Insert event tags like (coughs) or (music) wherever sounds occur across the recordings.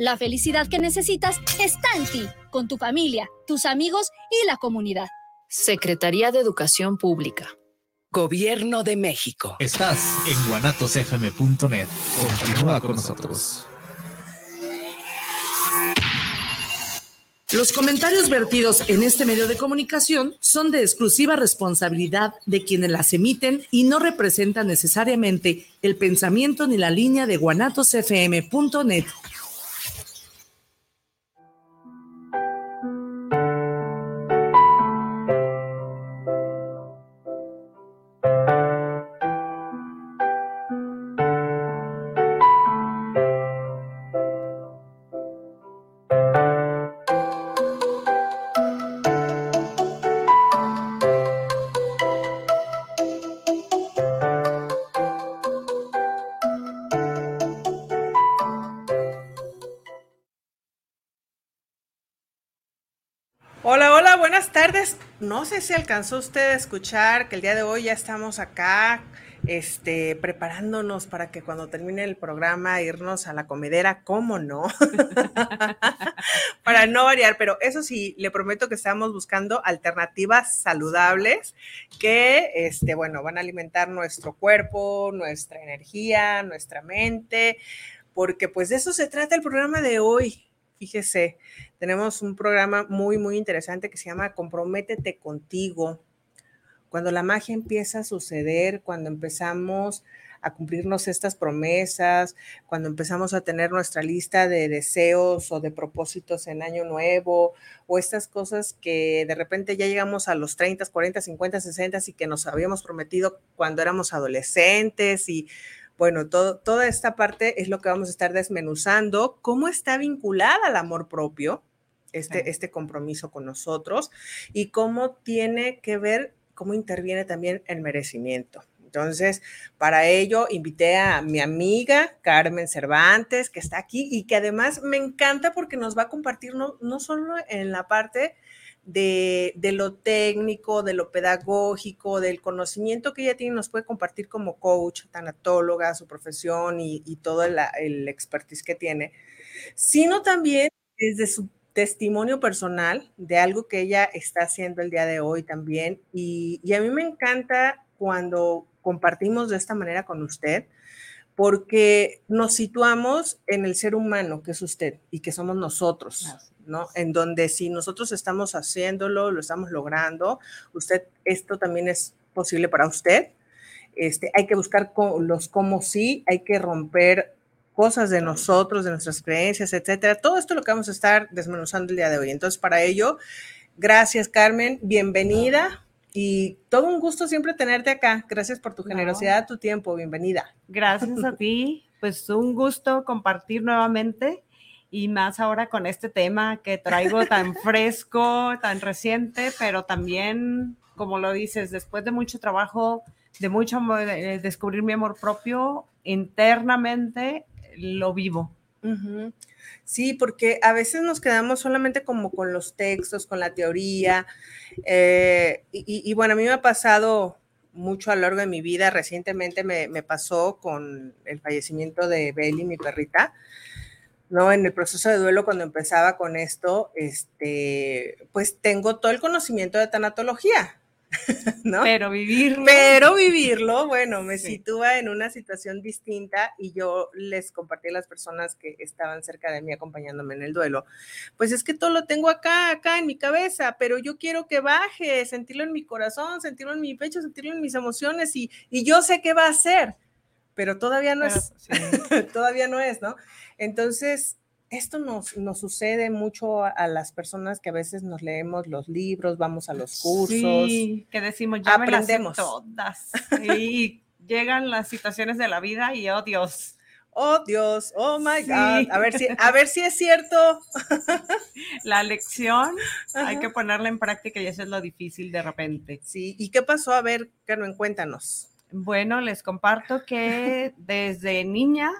La felicidad que necesitas está en ti, con tu familia, tus amigos y la comunidad. Secretaría de Educación Pública. Gobierno de México. Estás en guanatosfm.net. Continúa con nosotros. Los comentarios vertidos en este medio de comunicación son de exclusiva responsabilidad de quienes las emiten y no representan necesariamente el pensamiento ni la línea de guanatosfm.net. no sé si alcanzó usted a escuchar que el día de hoy ya estamos acá, este, preparándonos para que cuando termine el programa irnos a la comedera, ¿cómo no? (laughs) para no variar, pero eso sí, le prometo que estamos buscando alternativas saludables que, este, bueno, van a alimentar nuestro cuerpo, nuestra energía, nuestra mente, porque pues de eso se trata el programa de hoy fíjese, tenemos un programa muy, muy interesante que se llama Comprométete contigo. Cuando la magia empieza a suceder, cuando empezamos a cumplirnos estas promesas, cuando empezamos a tener nuestra lista de deseos o de propósitos en año nuevo, o estas cosas que de repente ya llegamos a los 30, 40, 50, 60 y que nos habíamos prometido cuando éramos adolescentes y bueno, toda esta parte es lo que vamos a estar desmenuzando, cómo está vinculada al amor propio, este, este compromiso con nosotros, y cómo tiene que ver, cómo interviene también el merecimiento. Entonces, para ello invité a mi amiga Carmen Cervantes, que está aquí y que además me encanta porque nos va a compartir no, no solo en la parte de, lo técnico, de lo pedagógico, del conocimiento que ella tiene, nos puede compartir como coach, tanatóloga, su profesión y, todo el, el expertise que tiene, sino también desde su testimonio personal de algo que ella está haciendo el día de hoy también. Y, a mí me encanta cuando compartimos de esta manera con usted, porque nos situamos en el ser humano que es usted y que somos nosotros. ¿no? En donde si nosotros estamos haciéndolo, lo estamos logrando, usted, esto también es posible para usted. Este, hay que buscar los cómo sí, hay que romper cosas de nosotros, de nuestras creencias, etcétera. Todo esto lo que vamos a estar desmenuzando el día de hoy. Entonces, para ello, gracias Carmen, bienvenida y todo un gusto siempre tenerte acá. Gracias por tu generosidad, tu tiempo, bienvenida. Gracias a (laughs) ti, pues un gusto compartir nuevamente y más ahora con este tema que traigo tan (laughs) fresco, tan reciente, pero también, como lo dices, después de mucho trabajo, de mucho eh, descubrir mi amor propio, internamente lo vivo. Sí, porque a veces nos quedamos solamente como con los textos, con la teoría. Eh, y, bueno, a mí me ha pasado mucho a lo largo de mi vida. Recientemente me, me pasó con el fallecimiento de Belly, mi perrita. ¿no? En el proceso de duelo, cuando empezaba con esto, este, pues tengo todo el conocimiento de tanatología, (laughs) ¿no? Pero vivirlo. Pero vivirlo, bueno, me sitúa en una situación distinta y yo les compartí a las personas que estaban cerca de mí acompañándome en el duelo, pues es que todo lo tengo acá, acá en mi cabeza, pero yo quiero que baje, sentirlo en mi corazón, sentirlo en mi pecho, sentirlo en mis emociones y, y yo sé qué va a hacer, pero todavía no es, (laughs) todavía no es, ¿no? Entonces, esto nos, nos, sucede mucho a, las personas que a veces nos leemos los libros, vamos a los cursos. Sí, que decimos, ya aprendemos. todas. Y (laughs) llegan las situaciones de la vida y, oh Dios. Oh Dios, oh my God. A ver si, a ver si es cierto. (laughs) La lección hay que ponerla en práctica y eso es lo difícil de repente. Sí, ¿y qué pasó? A ver, Carmen, cuéntanos. Bueno, les comparto que desde niña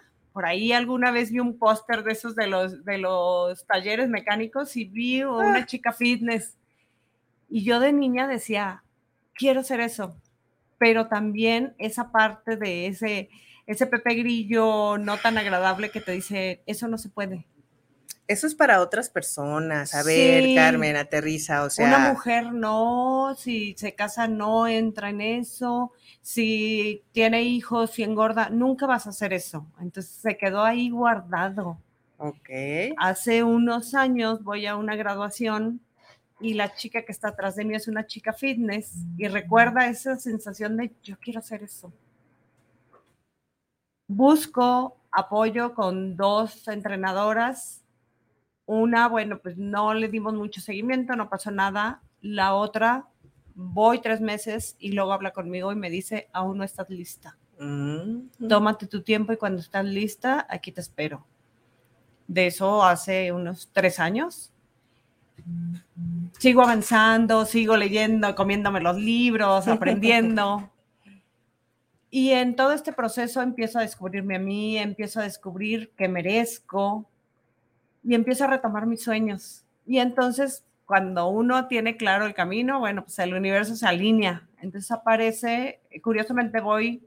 por ahí alguna vez vi un póster de esos de los, de los talleres mecánicos y vi una ah. chica fitness. Y yo de niña decía, quiero ser eso. Pero también esa parte de ese, ese Pepe Grillo no tan agradable que te dice, eso no se puede. Eso es para otras personas. A ver, Carmen, aterriza, o sea. Una mujer no, si se casa no entra en eso, si tiene hijos, si engorda, nunca vas a hacer eso. Entonces se quedó ahí guardado. Ok. Hace unos años voy a una graduación y la chica que está atrás de mí es una chica fitness y recuerda esa sensación de yo quiero hacer eso. Busco apoyo con dos entrenadoras. Una, bueno, pues no le dimos mucho seguimiento, no pasó nada. La otra, voy tres meses y luego habla conmigo y me dice, aún no estás lista. Mm. Tómate tu tiempo y cuando estás lista, aquí te espero. De eso hace unos tres años. Sigo avanzando, sigo leyendo, comiéndome los libros, aprendiendo. (laughs) Y en todo este proceso empiezo a descubrirme a mí, empiezo a descubrir que merezco y empiezo a retomar mis sueños. Y entonces, cuando uno tiene claro el camino, bueno, pues el universo se alinea. Entonces aparece, curiosamente voy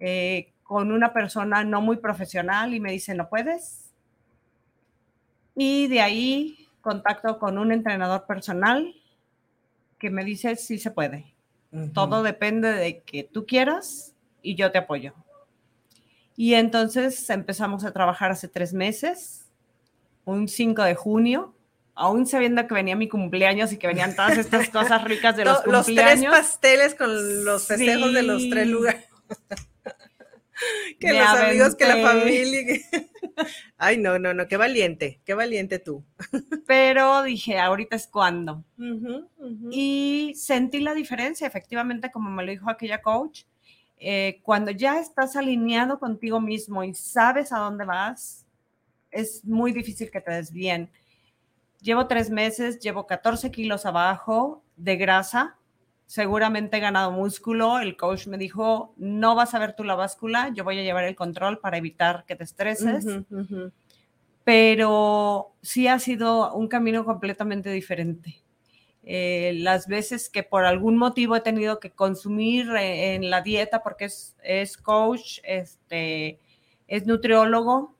eh, con una persona no muy profesional y me dice, ¿no puedes? Y de ahí contacto con un entrenador personal que me dice, sí se puede. Todo depende de que tú quieras y yo te apoyo. Y entonces empezamos a trabajar hace tres meses, un 5 de junio, aún sabiendo que venía mi cumpleaños y que venían todas estas cosas ricas de (laughs) los cumpleaños. Los tres pasteles con los festejos de los tres lugares. (laughs) que los amigos, que la familia. (laughs) Ay, no, no, no, qué valiente, qué valiente tú. Pero dije, ahorita es cuando. Y sentí la diferencia, efectivamente, como me lo dijo aquella coach, eh, cuando ya estás alineado contigo mismo y sabes a dónde vas, es muy difícil que te desvíen. Llevo tres meses, llevo 14 kilos abajo de grasa, seguramente he ganado músculo. El coach me dijo, no vas a ver tú la báscula, yo voy a llevar el control para evitar que te estreses. Pero sí ha sido un camino completamente diferente. Eh, las veces que por algún motivo he tenido que consumir eh, en la dieta, porque es, es coach, este, es nutriólogo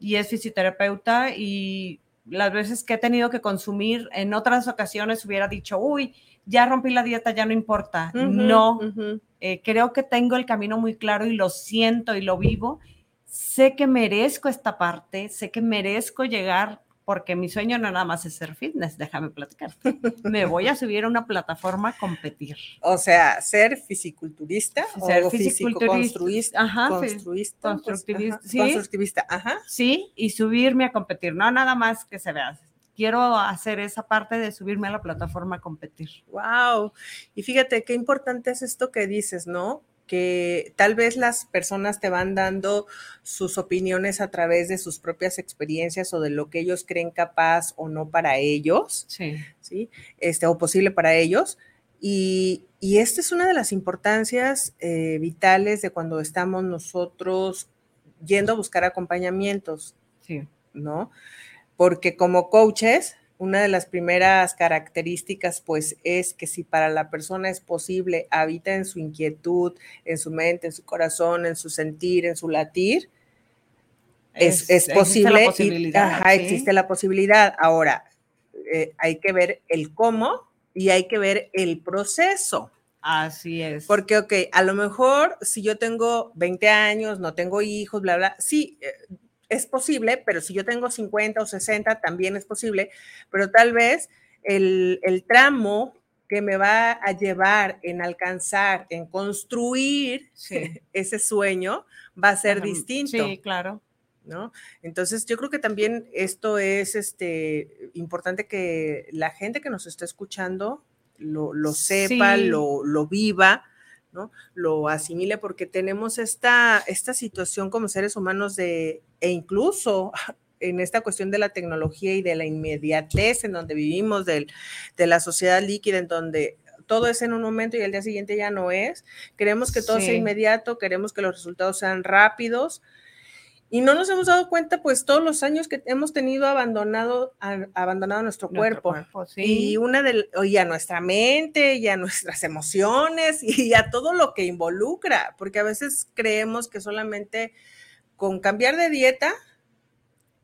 y es fisioterapeuta, y las veces que he tenido que consumir en otras ocasiones hubiera dicho, uy, ya rompí la dieta, ya no importa. no, eh, creo que tengo el camino muy claro y lo siento y lo vivo. Sé que merezco esta parte, sé que merezco llegar porque mi sueño no nada más es ser fitness, déjame platicar. Me voy a subir a una plataforma a competir. O sea, ser fisiculturista ser o fisiculturista, ajá, construista, constructivista, ¿sí? constructivista, ajá. Sí, y subirme a competir, no nada más que se vea. Quiero hacer esa parte de subirme a la plataforma a competir. Wow. Y fíjate qué importante es esto que dices, ¿no? Que tal vez las personas te van dando sus opiniones a través de sus propias experiencias o de lo que ellos creen capaz o no para ellos, sí, ¿sí? Este, o posible para ellos. Y, y esta es una de las importancias eh, vitales de cuando estamos nosotros yendo a buscar acompañamientos, sí. ¿no? Porque como coaches, una de las primeras características, pues, es que si para la persona es posible, habita en su inquietud, en su mente, en su corazón, en su sentir, en su latir, es, posible. Existe existe la posibilidad. Ahora, eh, hay que ver el cómo y hay que ver el proceso. Así es. Porque, ok, a lo mejor si yo tengo 20 años, no tengo hijos, bla, bla, sí, eh, es posible, pero si yo tengo 50 o 60, también es posible, pero tal vez el, tramo que me va a llevar en alcanzar, en construir (laughs) ese sueño, va a ser distinto. Sí, claro. ¿No? Entonces, yo creo que también esto es este, importante que la gente que nos está escuchando lo, sepa, lo, lo viva, ¿no? Lo asimile porque tenemos esta, esta situación como seres humanos de, e incluso (laughs) en esta cuestión de la tecnología y de la inmediatez en donde vivimos, de la sociedad líquida, en donde todo es en un momento y el día siguiente ya no es. Queremos que todo sea inmediato, queremos que los resultados sean rápidos, y no nos hemos dado cuenta, pues, todos los años que hemos tenido abandonado, abandonado nuestro, cuerpo. Y una de, y a nuestra mente, y a nuestras emociones, (laughs) y a todo lo que involucra, porque a veces creemos que solamente con cambiar de dieta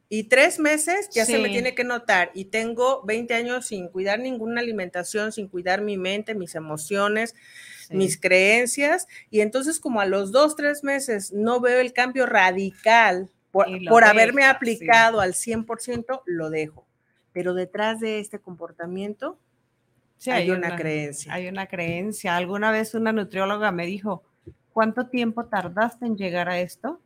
Y tres meses ya se me tiene que notar. Y tengo 20 años sin cuidar ninguna alimentación, sin cuidar mi mente, mis emociones, Sí. mis creencias. Y entonces como a los dos, tres meses no veo el cambio radical por, por haberme sí. aplicado al 100%, lo dejo. Pero detrás de este comportamiento Sí, hay, una, creencia. Hay una creencia. Alguna vez una nutrióloga me dijo, ¿cuánto tiempo tardaste en llegar a esto?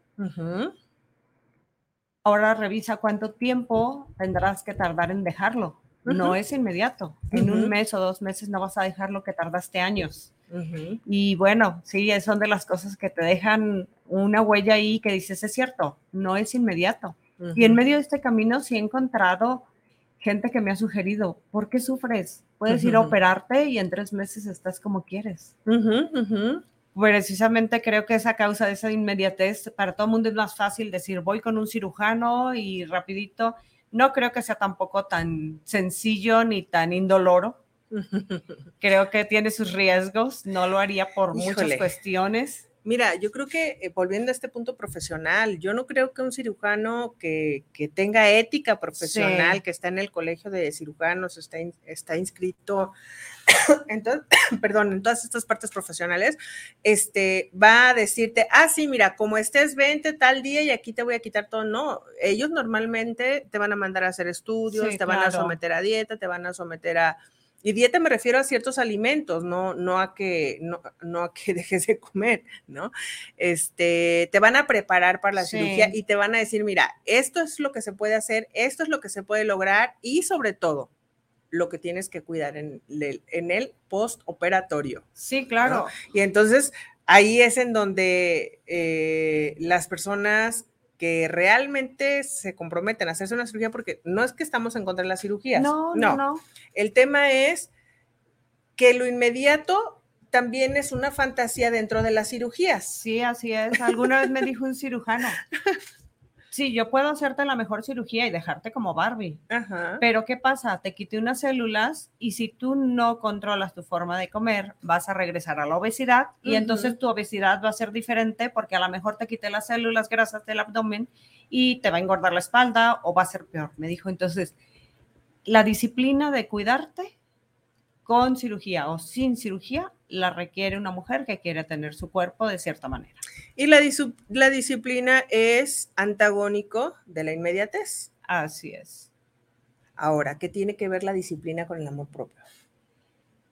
Ahora revisa cuánto tiempo tendrás que tardar en dejarlo. No es inmediato. En un mes o dos meses no vas a dejar lo que tardaste años. Y bueno, sí, son de las cosas que te dejan una huella ahí que dices, es cierto, no es inmediato. Y en medio de este camino sí he encontrado gente que me ha sugerido, ¿por qué sufres? Puedes ir a operarte y en tres meses estás como quieres. Precisamente creo que esa causa de esa inmediatez, para todo el mundo es más fácil decir, voy con un cirujano y rapidito. No creo que sea tampoco tan sencillo ni tan indoloro. (laughs) Creo que tiene sus riesgos. No lo haría por muchas cuestiones. Mira, yo creo que eh, volviendo a este punto profesional, yo no creo que un cirujano que, que tenga ética profesional, Sí. que está en el colegio de cirujanos, está, in- está inscrito (coughs) en, to- (coughs) perdón, en todas estas partes profesionales, este, va a decirte, ah, sí, mira, como estés, vente tal día y aquí te voy a quitar todo. No, ellos normalmente te van a mandar a hacer estudios, Sí, te van a someter a dieta, te van a someter a... Y dieta me refiero a ciertos alimentos, no, no, a, que, no, no a que (laughs) dejes de comer, ¿no? Este, te van a preparar para la Sí. cirugía y te van a decir, mira, esto es lo que se puede hacer, esto es lo que se puede lograr y sobre todo, lo que tienes que cuidar en, el- en el postoperatorio. Sí, claro. Y entonces ahí es en donde eh, las personas que realmente se comprometen a hacerse una cirugía, porque no es que estamos en contra de las cirugías. No, no, no. El tema es que lo inmediato también es una fantasía dentro de las cirugías. Sí, así es. Alguna vez me dijo un cirujano, (laughs) sí, yo puedo hacerte la mejor cirugía y dejarte como Barbie. Ajá. Pero ¿qué pasa? Te quité unas células y si tú no controlas tu forma de comer, vas a regresar a la obesidad y entonces tu obesidad va a ser diferente porque a lo mejor te quité las células grasas del abdomen y te va a engordar la espalda o va a ser peor. Me dijo entonces, la disciplina de cuidarte con cirugía o sin cirugía la requiere una mujer que quiere tener su cuerpo de cierta manera. Y la, la disciplina es antagónico de la inmediatez. Así es. Ahora, ¿qué tiene que ver la disciplina con el amor propio?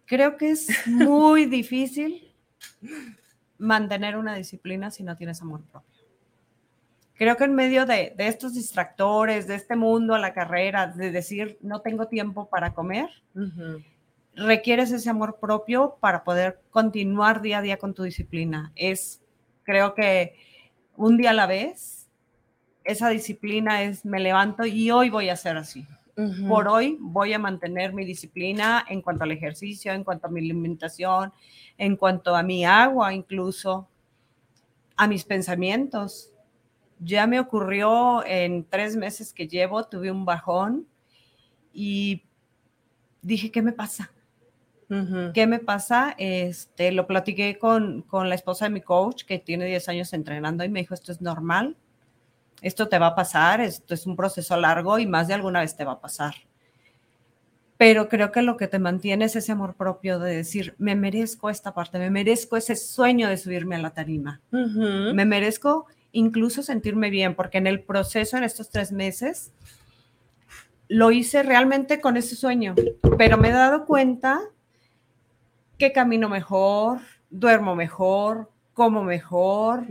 Creo que es muy (laughs) difícil mantener una disciplina si no tienes amor propio. Creo que en medio de, de estos distractores, de este mundo a la carrera, de decir no tengo tiempo para comer, Ujú. requieres ese amor propio para poder continuar día a día con tu disciplina. Es, creo que un día a la vez, esa disciplina es me levanto y hoy voy a hacer así. Por hoy voy a mantener mi disciplina en cuanto al ejercicio, en cuanto a mi alimentación, en cuanto a mi agua, incluso a mis pensamientos. Ya me ocurrió en tres meses que llevo, tuve un bajón y dije, ¿qué me pasa? Ujú. ¿Qué me pasa? Este, lo platiqué con, con la esposa de mi coach, que tiene 10 años entrenando, y me dijo, esto es normal, esto te va a pasar, esto es un proceso largo y más de alguna vez te va a pasar. Pero creo que lo que te mantiene es ese amor propio de decir, me merezco esta parte, me merezco ese sueño de subirme a la tarima, Ujú. me merezco incluso sentirme bien, porque en el proceso, en estos tres meses, lo hice realmente con ese sueño, pero me he dado cuenta que camino mejor, duermo mejor, como mejor,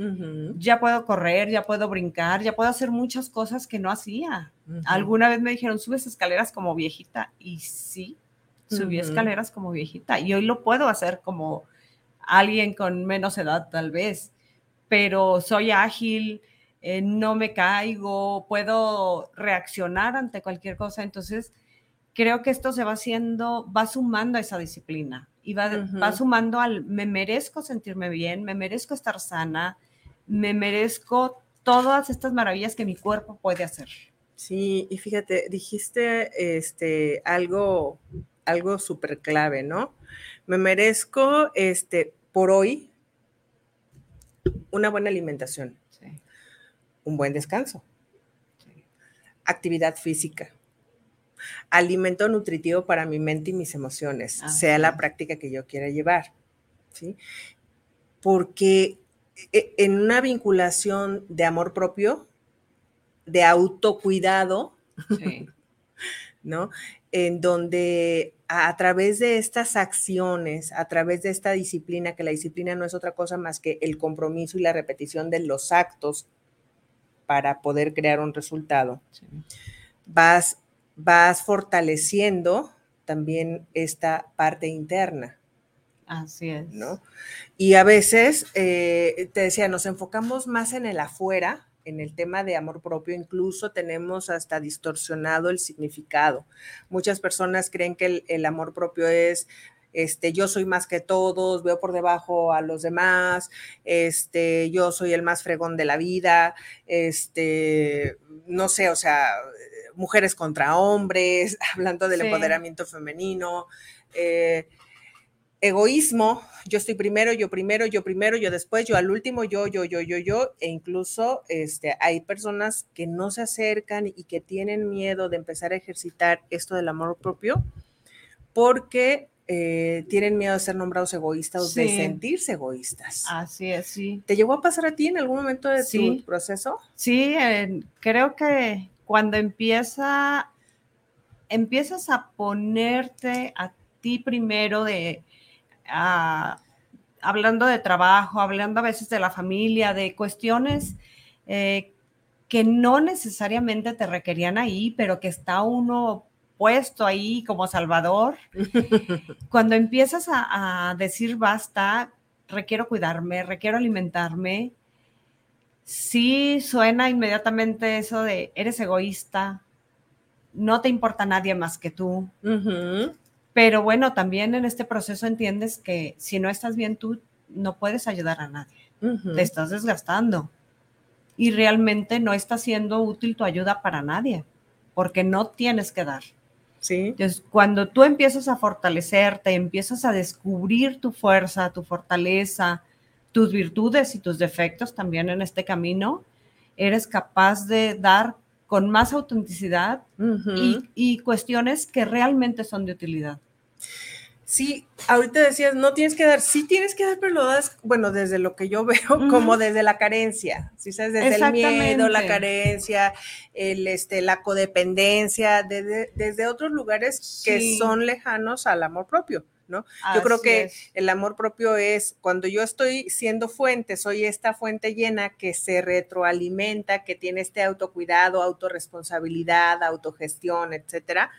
ya puedo correr, ya puedo brincar, ya puedo hacer muchas cosas que no hacía. Alguna vez me dijeron, subes escaleras como viejita, y sí, subí escaleras como viejita, y hoy lo puedo hacer como alguien con menos edad tal vez, pero soy ágil, eh, no me caigo, puedo reaccionar ante cualquier cosa, entonces creo que esto se va haciendo, va sumando a esa disciplina y va, sumando al, me merezco sentirme bien, me merezco estar sana, me merezco todas estas maravillas que mi cuerpo puede hacer. Sí, y fíjate, dijiste este, algo, algo súper clave, ¿no? Me merezco este, por hoy una buena alimentación, Sí, un buen descanso. sí. actividad física, alimento nutritivo para mi mente y mis emociones, sea la práctica que yo quiera llevar, ¿sí? Porque e, en una vinculación de amor propio, de autocuidado, (laughs) ¿no? En donde a, través de estas acciones, a través de esta disciplina, que la disciplina no es otra cosa más que el compromiso y la repetición de los actos para poder crear un resultado, vas, vas fortaleciendo también esta parte interna. Así es. ¿no? Y a veces, eh, te decía, nos enfocamos más en el afuera, en el tema de amor propio, incluso tenemos hasta distorsionado el significado. Muchas personas creen que el, amor propio es este, yo soy más que todos, veo por debajo a los demás, este, yo soy el más fregón de la vida, este, no sé, o sea, mujeres contra hombres, (laughs) hablando del empoderamiento femenino, eh, egoísmo, yo estoy primero, yo primero, yo primero, yo después, yo al último, yo, yo, yo, yo, yo, e incluso este, hay personas que no se acercan y que tienen miedo de empezar a ejercitar esto del amor propio porque eh, tienen miedo de ser nombrados egoístas o de sentirse egoístas. Así es, sí. ¿Te llegó a pasar a ti en algún momento de tu proceso? Sí, creo que cuando empieza, empiezas a ponerte a ti primero de hablando de trabajo, hablando a veces de la familia, de cuestiones eh, que no necesariamente te requerían ahí, pero que está uno puesto ahí como salvador. (laughs) Cuando empiezas a, decir basta, requiero cuidarme, requiero alimentarme, sí suena inmediatamente eso de eres egoísta, no te importa nadie más que tú. Pero bueno, también en este proceso entiendes que si no estás bien tú, no puedes ayudar a nadie. Te estás desgastando. Y realmente no está siendo útil tu ayuda para nadie, porque no tienes que dar. Sí. Entonces, cuando tú empiezas a fortalecerte, empiezas a descubrir tu fuerza, tu fortaleza, tus virtudes y tus defectos también en este camino, eres capaz de dar con más autenticidad y, y, cuestiones que realmente son de utilidad. Sí, ahorita decías, no tienes que dar, sí tienes que dar, pero lo das, bueno, desde lo que yo (laughs) veo, como desde la carencia, ¿sí sabes? Desde el miedo, la carencia, el, este, la codependencia, desde, desde otros lugares que son lejanos al amor propio, ¿no? yo creo que el amor propio es cuando yo estoy siendo fuente, soy esta fuente llena que se retroalimenta, que tiene este autocuidado, autorresponsabilidad, autogestión, etcétera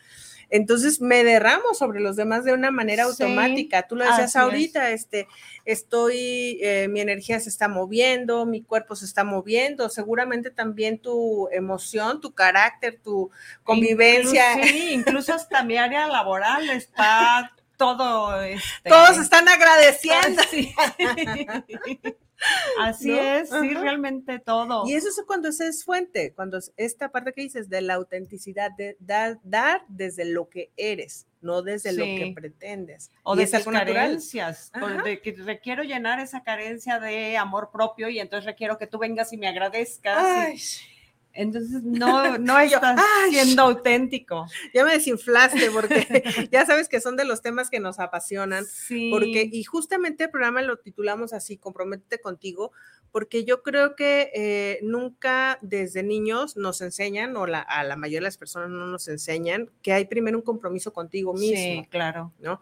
entonces me derramo sobre los demás de una manera automática. Tú lo decías ahorita, este, estoy, eh, mi energía se está moviendo, mi cuerpo se está moviendo, seguramente también tu emoción, tu carácter, tu convivencia. Incluso, sí, incluso hasta mi área laboral está todo. Este, Todos están agradeciendo. (laughs) Así es, sí, realmente todo. Y eso es cuando esa es fuente, cuando esta parte que dices de la autenticidad, de dar, desde lo que eres, no desde lo que pretendes. O de esas carencias, de que requiero llenar esa carencia de amor propio y entonces requiero que tú vengas y me agradezcas. Entonces no, no (laughs) estás siendo auténtico. Ya me desinflaste porque (laughs) (laughs) ya sabes que son de los temas que nos apasionan. Sí. Porque, y justamente el programa lo titulamos así, Comprométete contigo, porque yo creo que eh, nunca desde niños nos enseñan, o a la mayoría de las personas no nos enseñan, que hay primero un compromiso contigo mismo. Sí, claro. ¿No?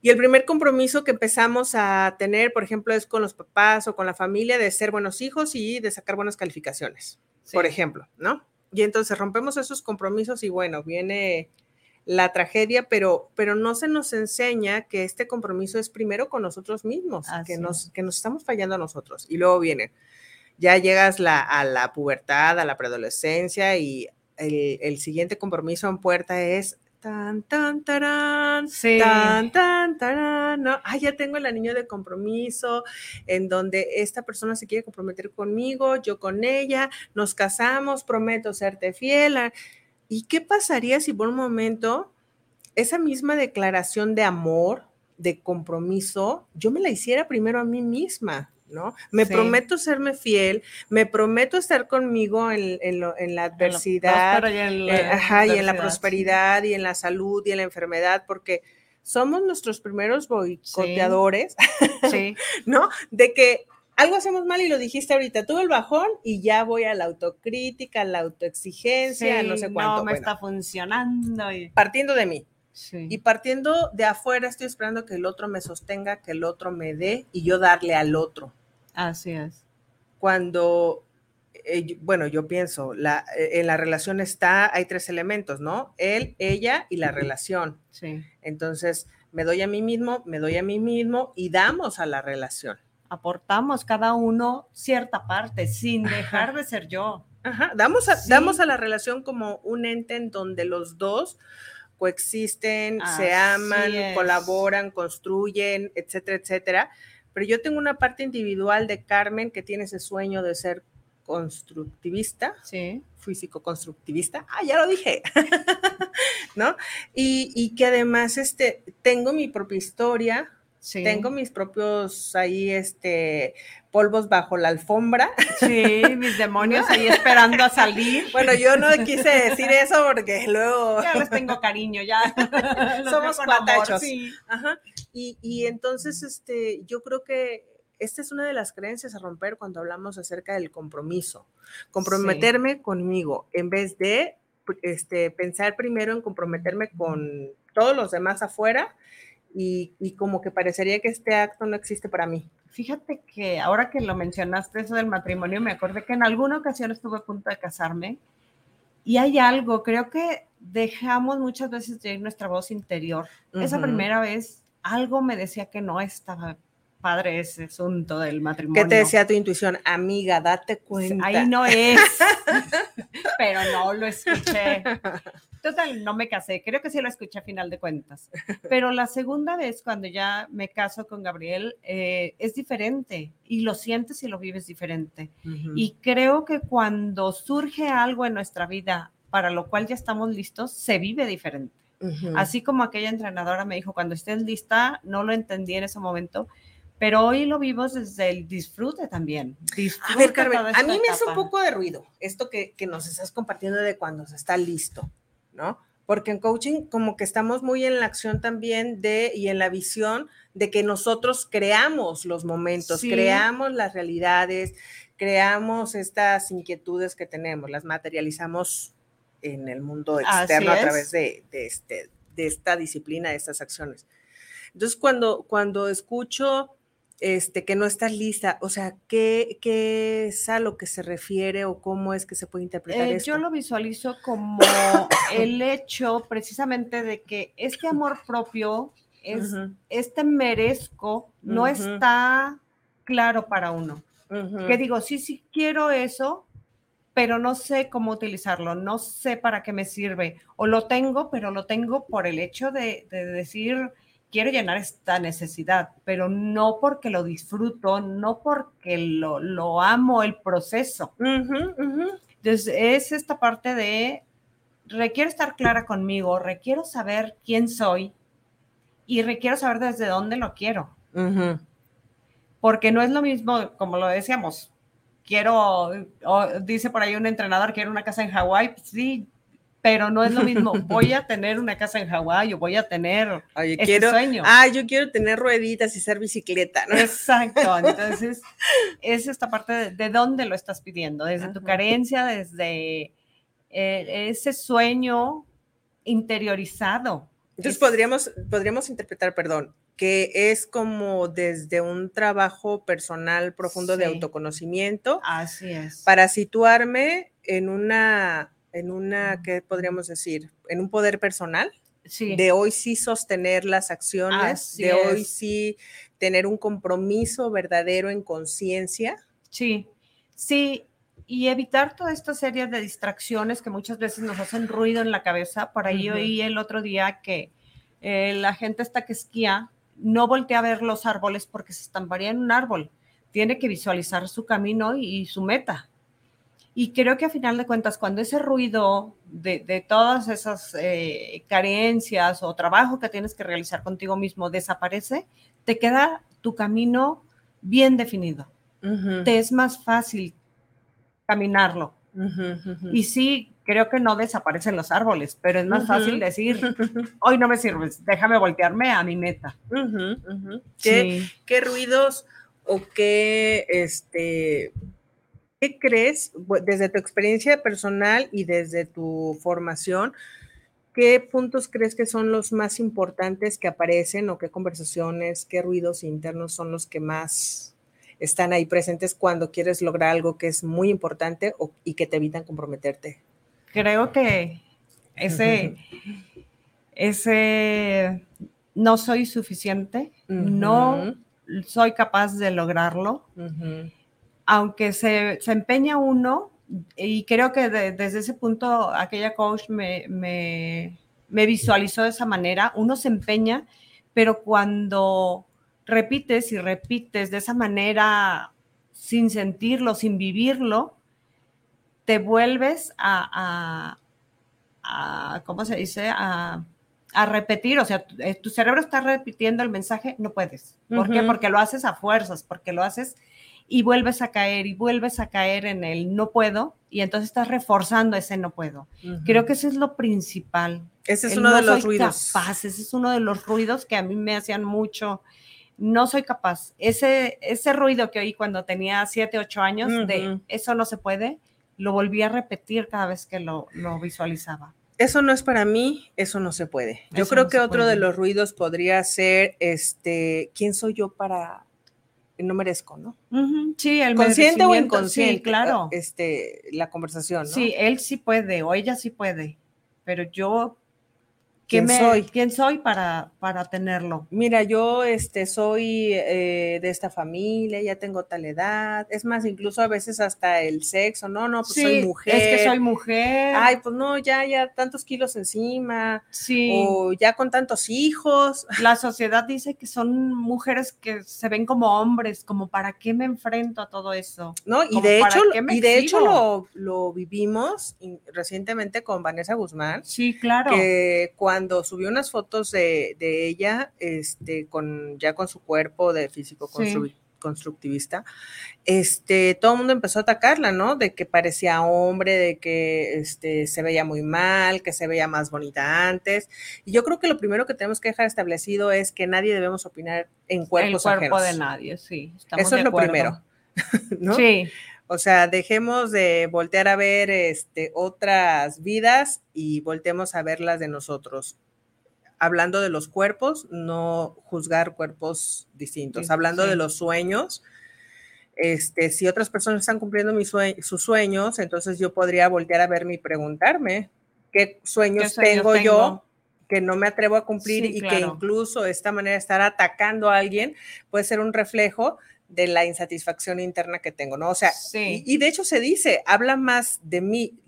Y el primer compromiso que empezamos a tener, por ejemplo, es con los papás o con la familia de ser buenos hijos y de sacar buenas calificaciones por ejemplo, ¿no? Y entonces rompemos esos compromisos y bueno, viene la tragedia, pero, pero no se nos enseña que este compromiso es primero con nosotros mismos, que nos, que nos estamos fallando a nosotros. Y luego viene, ya llegas a la pubertad, a la preadolescencia y el, el, siguiente compromiso en puerta es tan, tan, tarán, tan, tan, tarán, ¿no? Ah, ya tengo el anillo de compromiso en donde esta persona se quiere comprometer conmigo, yo con ella, nos casamos, prometo serte fiel. ¿Y qué pasaría si por un momento esa misma declaración de amor, de compromiso, yo me la hiciera primero a mí misma? ¿No? Me Sí. prometo serme fiel, me prometo estar conmigo en, en lo- en la adversidad, y en eh, ajá, y en la prosperidad, y en la salud, y en la enfermedad, porque somos nuestros primeros boicoteadores, Sí, (laughs) ¿no? De que algo hacemos mal y lo dijiste ahorita, tuve el bajón y ya voy a la autocrítica, a la autoexigencia, sí, no sé cuánto. no me Bueno, está funcionando. Y, partiendo de mí. sí. Y partiendo de afuera, estoy esperando que el otro me sostenga, que el otro me dé y yo darle al otro. Así es. Cuando, eh, bueno, yo pienso, la, eh, en la relación está, hay tres elementos, ¿no? Él, ella y la relación. Sí. Entonces, me doy a mí mismo, me doy a mí mismo y damos a la relación. Aportamos cada uno cierta parte sin dejar de ser yo. Ajá, damos a, Sí. damos a la relación como un ente en donde los dos coexisten, se Así aman, es. colaboran, construyen, etcétera, etcétera. Pero yo tengo una parte individual de Carmen que tiene ese sueño de ser constructivista, Sí. físico-constructivista. Ah, ya lo dije. (laughs) ¿No? Y, y que además este, tengo mi propia historia, Sí. tengo mis propios ahí, este, polvos bajo la alfombra. Sí, mis demonios ahí esperando a salir. Bueno, yo no quise decir eso porque luego Ya les tengo cariño, ya. (laughs) Somos cuatachos. sí. Ajá. Y, y entonces, este, yo creo que esta es una de las creencias a romper cuando hablamos acerca del compromiso. Comprometerme conmigo en vez de este, pensar primero en comprometerme con todos los demás afuera y, y como que parecería que este acto no existe para mí. Fíjate que ahora que lo mencionaste, eso del matrimonio, me acordé que en alguna ocasión estuve a punto de casarme y hay algo, creo que dejamos muchas veces de ir nuestra voz interior. Esa primera vez algo me decía que no estaba padre ese asunto del matrimonio. ¿Qué te decía tu intuición? Amiga, date cuenta. Ahí no es, (laughs) pero no lo escuché. Total, no me casé, creo que sí lo escuché a final de cuentas. Pero la segunda vez, cuando ya me caso con Gabriel, eh, es diferente y lo sientes y lo vives diferente. Ujú. Y creo que cuando surge algo en nuestra vida para lo cual ya estamos listos, se vive diferente. Ujú. Así como aquella entrenadora me dijo, cuando estés lista, no lo entendí en ese momento, pero hoy lo vivos desde el disfrute también. A Disfruta ver, Carmen, a mí me hace un poco de ruido esto que, que nos estás compartiendo de cuando se está listo, ¿no? Porque en coaching como que estamos muy en la acción también de y en la visión de que nosotros creamos los momentos, Sí. creamos las realidades, creamos estas inquietudes que tenemos, las materializamos en el mundo externo a través de, de este, de esta disciplina, de estas acciones. Entonces, cuando, cuando escucho este, que no estás lista, o sea, ¿qué, ¿qué es a lo que se refiere o cómo es que se puede interpretar Eh, esto? yo lo visualizo como el hecho precisamente de que este amor propio, es, este merezco, no está claro para uno. Que digo, sí, sí quiero eso, pero no sé cómo utilizarlo, no sé para qué me sirve. O lo tengo, pero lo tengo por el hecho de, de decir, quiero llenar esta necesidad, pero no porque lo disfruto, no porque lo, lo amo el proceso. Entonces, es esta parte de, requiero estar clara conmigo, requiero saber quién soy y requiero saber desde dónde lo quiero, porque no es lo mismo, como lo decíamos, quiero, o dice por ahí un entrenador, quiero una casa en Hawái, pues sí, pero no es lo mismo, (laughs) voy a tener una casa en Hawái o voy a tener Oye, este quiero, sueño. ah, yo quiero tener rueditas y ser bicicleta, ¿no? Exacto, (laughs) entonces es esta parte de, de dónde lo estás pidiendo, desde tu carencia, desde eh, ese sueño interiorizado. Entonces Es- podríamos, podríamos interpretar, perdón, que es como desde un trabajo personal profundo de autoconocimiento Así es. para situarme en una, en una, ¿qué podríamos decir? En un poder personal, sí, de hoy sí sostener las acciones, Así de hoy sí tener un compromiso verdadero en conciencia. sí, sí, y evitar toda esta serie de distracciones que muchas veces nos hacen ruido en la cabeza. Por ahí Ujú. oí el otro día que eh, la gente esta que esquía no voltea a ver los árboles porque se estamparía en un árbol. Tiene que visualizar su camino y, y su meta. Y creo que a final de cuentas, cuando ese ruido de, de todas esas eh, carencias o trabajo que tienes que realizar contigo mismo desaparece, te queda tu camino bien definido. te es más fácil caminarlo. Y sí, creo que no desaparecen los árboles, pero es más fácil decir, (laughs) hoy no me sirves, déjame voltearme a mi meta. ¿Qué, ¿Qué, ruidos o qué, este, qué crees desde tu experiencia personal y desde tu formación? ¿Qué puntos crees que son los más importantes que aparecen o qué conversaciones, qué ruidos internos son los que más están ahí presentes cuando quieres lograr algo que es muy importante y que te evitan comprometerte? Creo que ese, ese no soy suficiente, no soy capaz de lograrlo, aunque se, se empeña uno y creo que desde ese punto aquella coach me, me, visualizó de esa manera. Uno se empeña, pero cuando repites y repites de esa manera sin sentirlo, sin vivirlo, te vuelves a, ¿cómo se dice? A, repetir, o sea, eh, tu, cerebro está repitiendo el mensaje, no puedes. ¿Por qué? Porque lo haces a fuerzas, porque lo haces y vuelves a caer y vuelves a caer en el no puedo y entonces estás reforzando ese no puedo. Creo que ese es lo principal. Ese es uno de los ruidos. Capaz, ese es uno de los ruidos que a mí me hacían mucho. No soy capaz. Ese, ese ruido que oí cuando tenía 7, 8 años de eso no se puede, lo volví a repetir cada vez que lo, lo visualizaba eso no es para mí, eso no se puede. Yo creo que otro de los ruidos podría ser, este, ¿quién soy yo para no merezco, ¿no? Sí, el consciente o inconsciente, sí, claro. Este, la conversación, ¿no? Sí, él sí puede o ella sí puede, pero yo ¿Quién soy? ¿Quién soy para, para tenerlo? Mira, yo este, soy eh, de esta familia, ya tengo tal edad. Es más, incluso a veces hasta el sexo, no, no, pues soy mujer. Es que soy mujer. Ay, pues no, ya, ya tantos kilos encima. Sí. O ya con tantos hijos. (laughs) La sociedad dice que son mujeres que se ven como hombres, como para qué me enfrento a todo eso. No, y de hecho, y de hecho lo, lo vivimos recientemente con Vanessa Guzmán. Sí, claro. Que cuando cuando subió unas fotos de, ella, este, con, ya con su cuerpo de físico constructivista, este, todo el mundo empezó a atacarla, ¿no? De que parecía hombre, de que este, se veía muy mal, que se veía más bonita antes. Y yo creo que lo primero que tenemos que dejar establecido es que nadie debemos opinar en cuerpos El cuerpo de nadie, sí. Eso es lo primero, (laughs) ¿no? Sí. O sea, dejemos de voltear a ver este, otras vidas y volteemos a ver las de nosotros. Hablando de los cuerpos, no juzgar cuerpos distintos. Hablando de los sueños, este, si otras personas están cumpliendo mis sus sueños, entonces yo podría voltear a verme y preguntarme qué sueños, tengo, yo que no me atrevo a cumplir y que incluso esta manera de estar atacando a alguien puede ser un reflejo de la insatisfacción interna que tengo, ¿no? O sea, y, de hecho se dice, habla más de mí,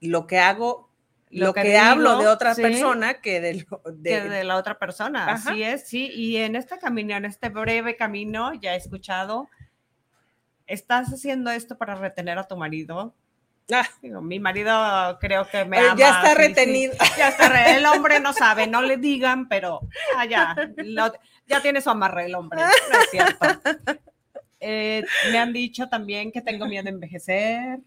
lo que hago, lo, que, hablo de otra persona que de, de, la otra persona. Así es, sí. Y en este camino, en este breve camino, ya he escuchado, ¿estás haciendo esto para retener a tu marido? Ah. mi marido creo que me ama. Ya está retenido. (laughs) ya está, el hombre no sabe, no le digan, pero ah, ya, ya tiene su amarre el hombre, no es cierto. Eh, me han dicho también que tengo miedo de envejecer.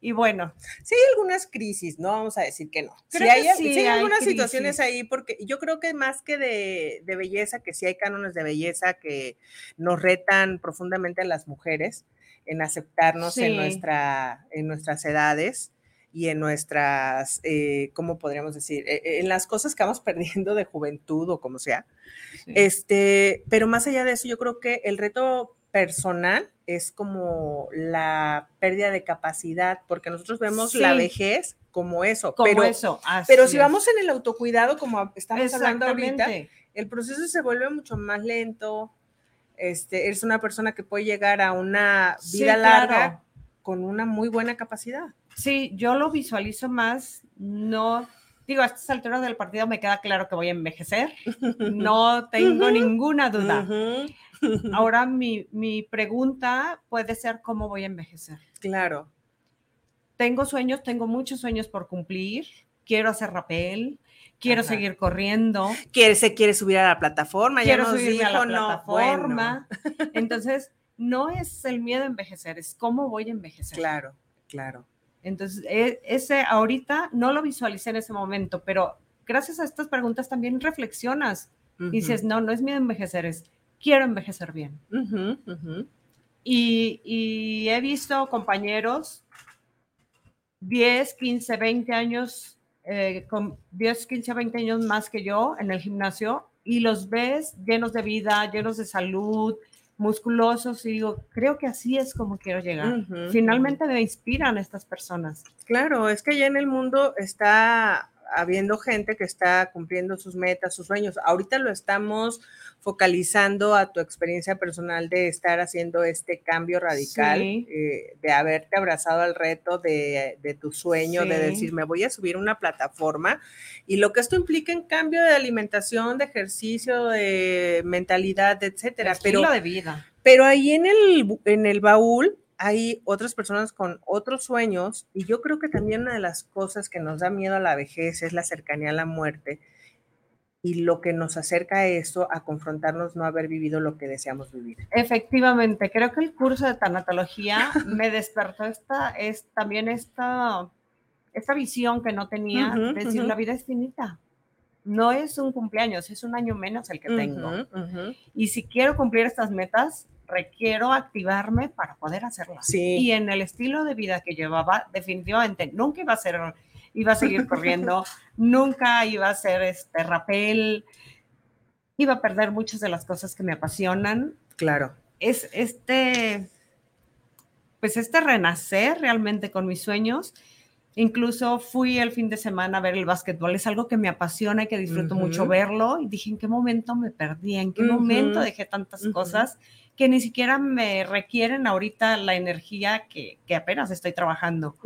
Y bueno. Sí hay algunas crisis, no vamos a decir que no. sí, hay, sí, algunas situaciones ahí, porque yo creo que más que de, belleza, que sí hay cánones de belleza que nos retan profundamente a las mujeres en aceptarnos en, nuestra, en nuestras edades y en nuestras, eh, ¿cómo podríamos decir? E, en las cosas que vamos (laughs) perdiendo de juventud o como sea. Este, pero más allá de eso, yo creo que el reto personal es como la pérdida de capacidad, porque nosotros vemos la vejez como eso. Como pero, eso. pero si vamos en el autocuidado, como estamos hablando ahorita, el proceso se vuelve mucho más lento. Este, eres una persona que puede llegar a una vida larga con una muy buena capacidad. Sí, yo lo visualizo más, no digo, a estas alturas del partido me queda claro que voy a envejecer, (laughs) no tengo ninguna duda. (laughs) Ahora mi, pregunta puede ser cómo voy a envejecer. Claro. Tengo sueños, tengo muchos sueños por cumplir. Quiero hacer rapel, quiero seguir corriendo. Quiere, se quiere subir a la plataforma, quiero subir a la plataforma. (laughs) Entonces, no es el miedo a envejecer, es cómo voy a envejecer. Claro, claro. Entonces, e- ese ahorita no lo visualicé en ese momento, pero gracias a estas preguntas también reflexionas y dices, no, no es miedo a envejecer, es quiero envejecer bien. Ujú, ujú. Y, y he visto compañeros 10, 15, 20 años, eh, con 10, 15, 20 años más que yo en el gimnasio y los ves llenos de vida, llenos de salud, musculosos y digo, creo que así es como quiero llegar. Finalmente me inspiran estas personas. Claro, es que ya en el mundo está habiendo gente que está cumpliendo sus metas, sus sueños. Ahorita lo estamos focalizando a tu experiencia personal de estar haciendo este cambio radical, Sí. eh, de haberte abrazado al reto de, de tu sueño, de decir, me voy a subir una plataforma y lo que esto implica en cambio de alimentación, de ejercicio, de mentalidad, etcétera. Estilo Pero de vida. pero ahí en el, en el baúl hay otras personas con otros sueños y yo creo que también una de las cosas que nos da miedo a la vejez es la cercanía a la muerte y lo que nos acerca a eso, a confrontarnos no haber vivido lo que deseamos vivir. Efectivamente, creo que el curso de tanatología (laughs) me despertó esta, es también esta, esta visión que no tenía, de decir, ujú. la vida es finita. No es un cumpleaños, es un año menos el que tengo. Y si quiero cumplir estas metas, requiero activarme para poder hacerlas. Sí. Y en el estilo de vida que llevaba, definitivamente nunca iba a ser, iba a seguir corriendo, (laughs) nunca iba a ser este rapel, iba a perder muchas de las cosas que me apasionan. Claro. Es este, pues este renacer realmente con mis sueños. Incluso fui el fin de semana a ver el básquetbol, es algo que me apasiona y que disfruto mucho Ujú. verlo. Y dije, ¿en qué momento me perdí? ¿En qué Ujú. momento dejé tantas Ujú. cosas que ni siquiera me requieren ahorita la energía que, que apenas estoy trabajando?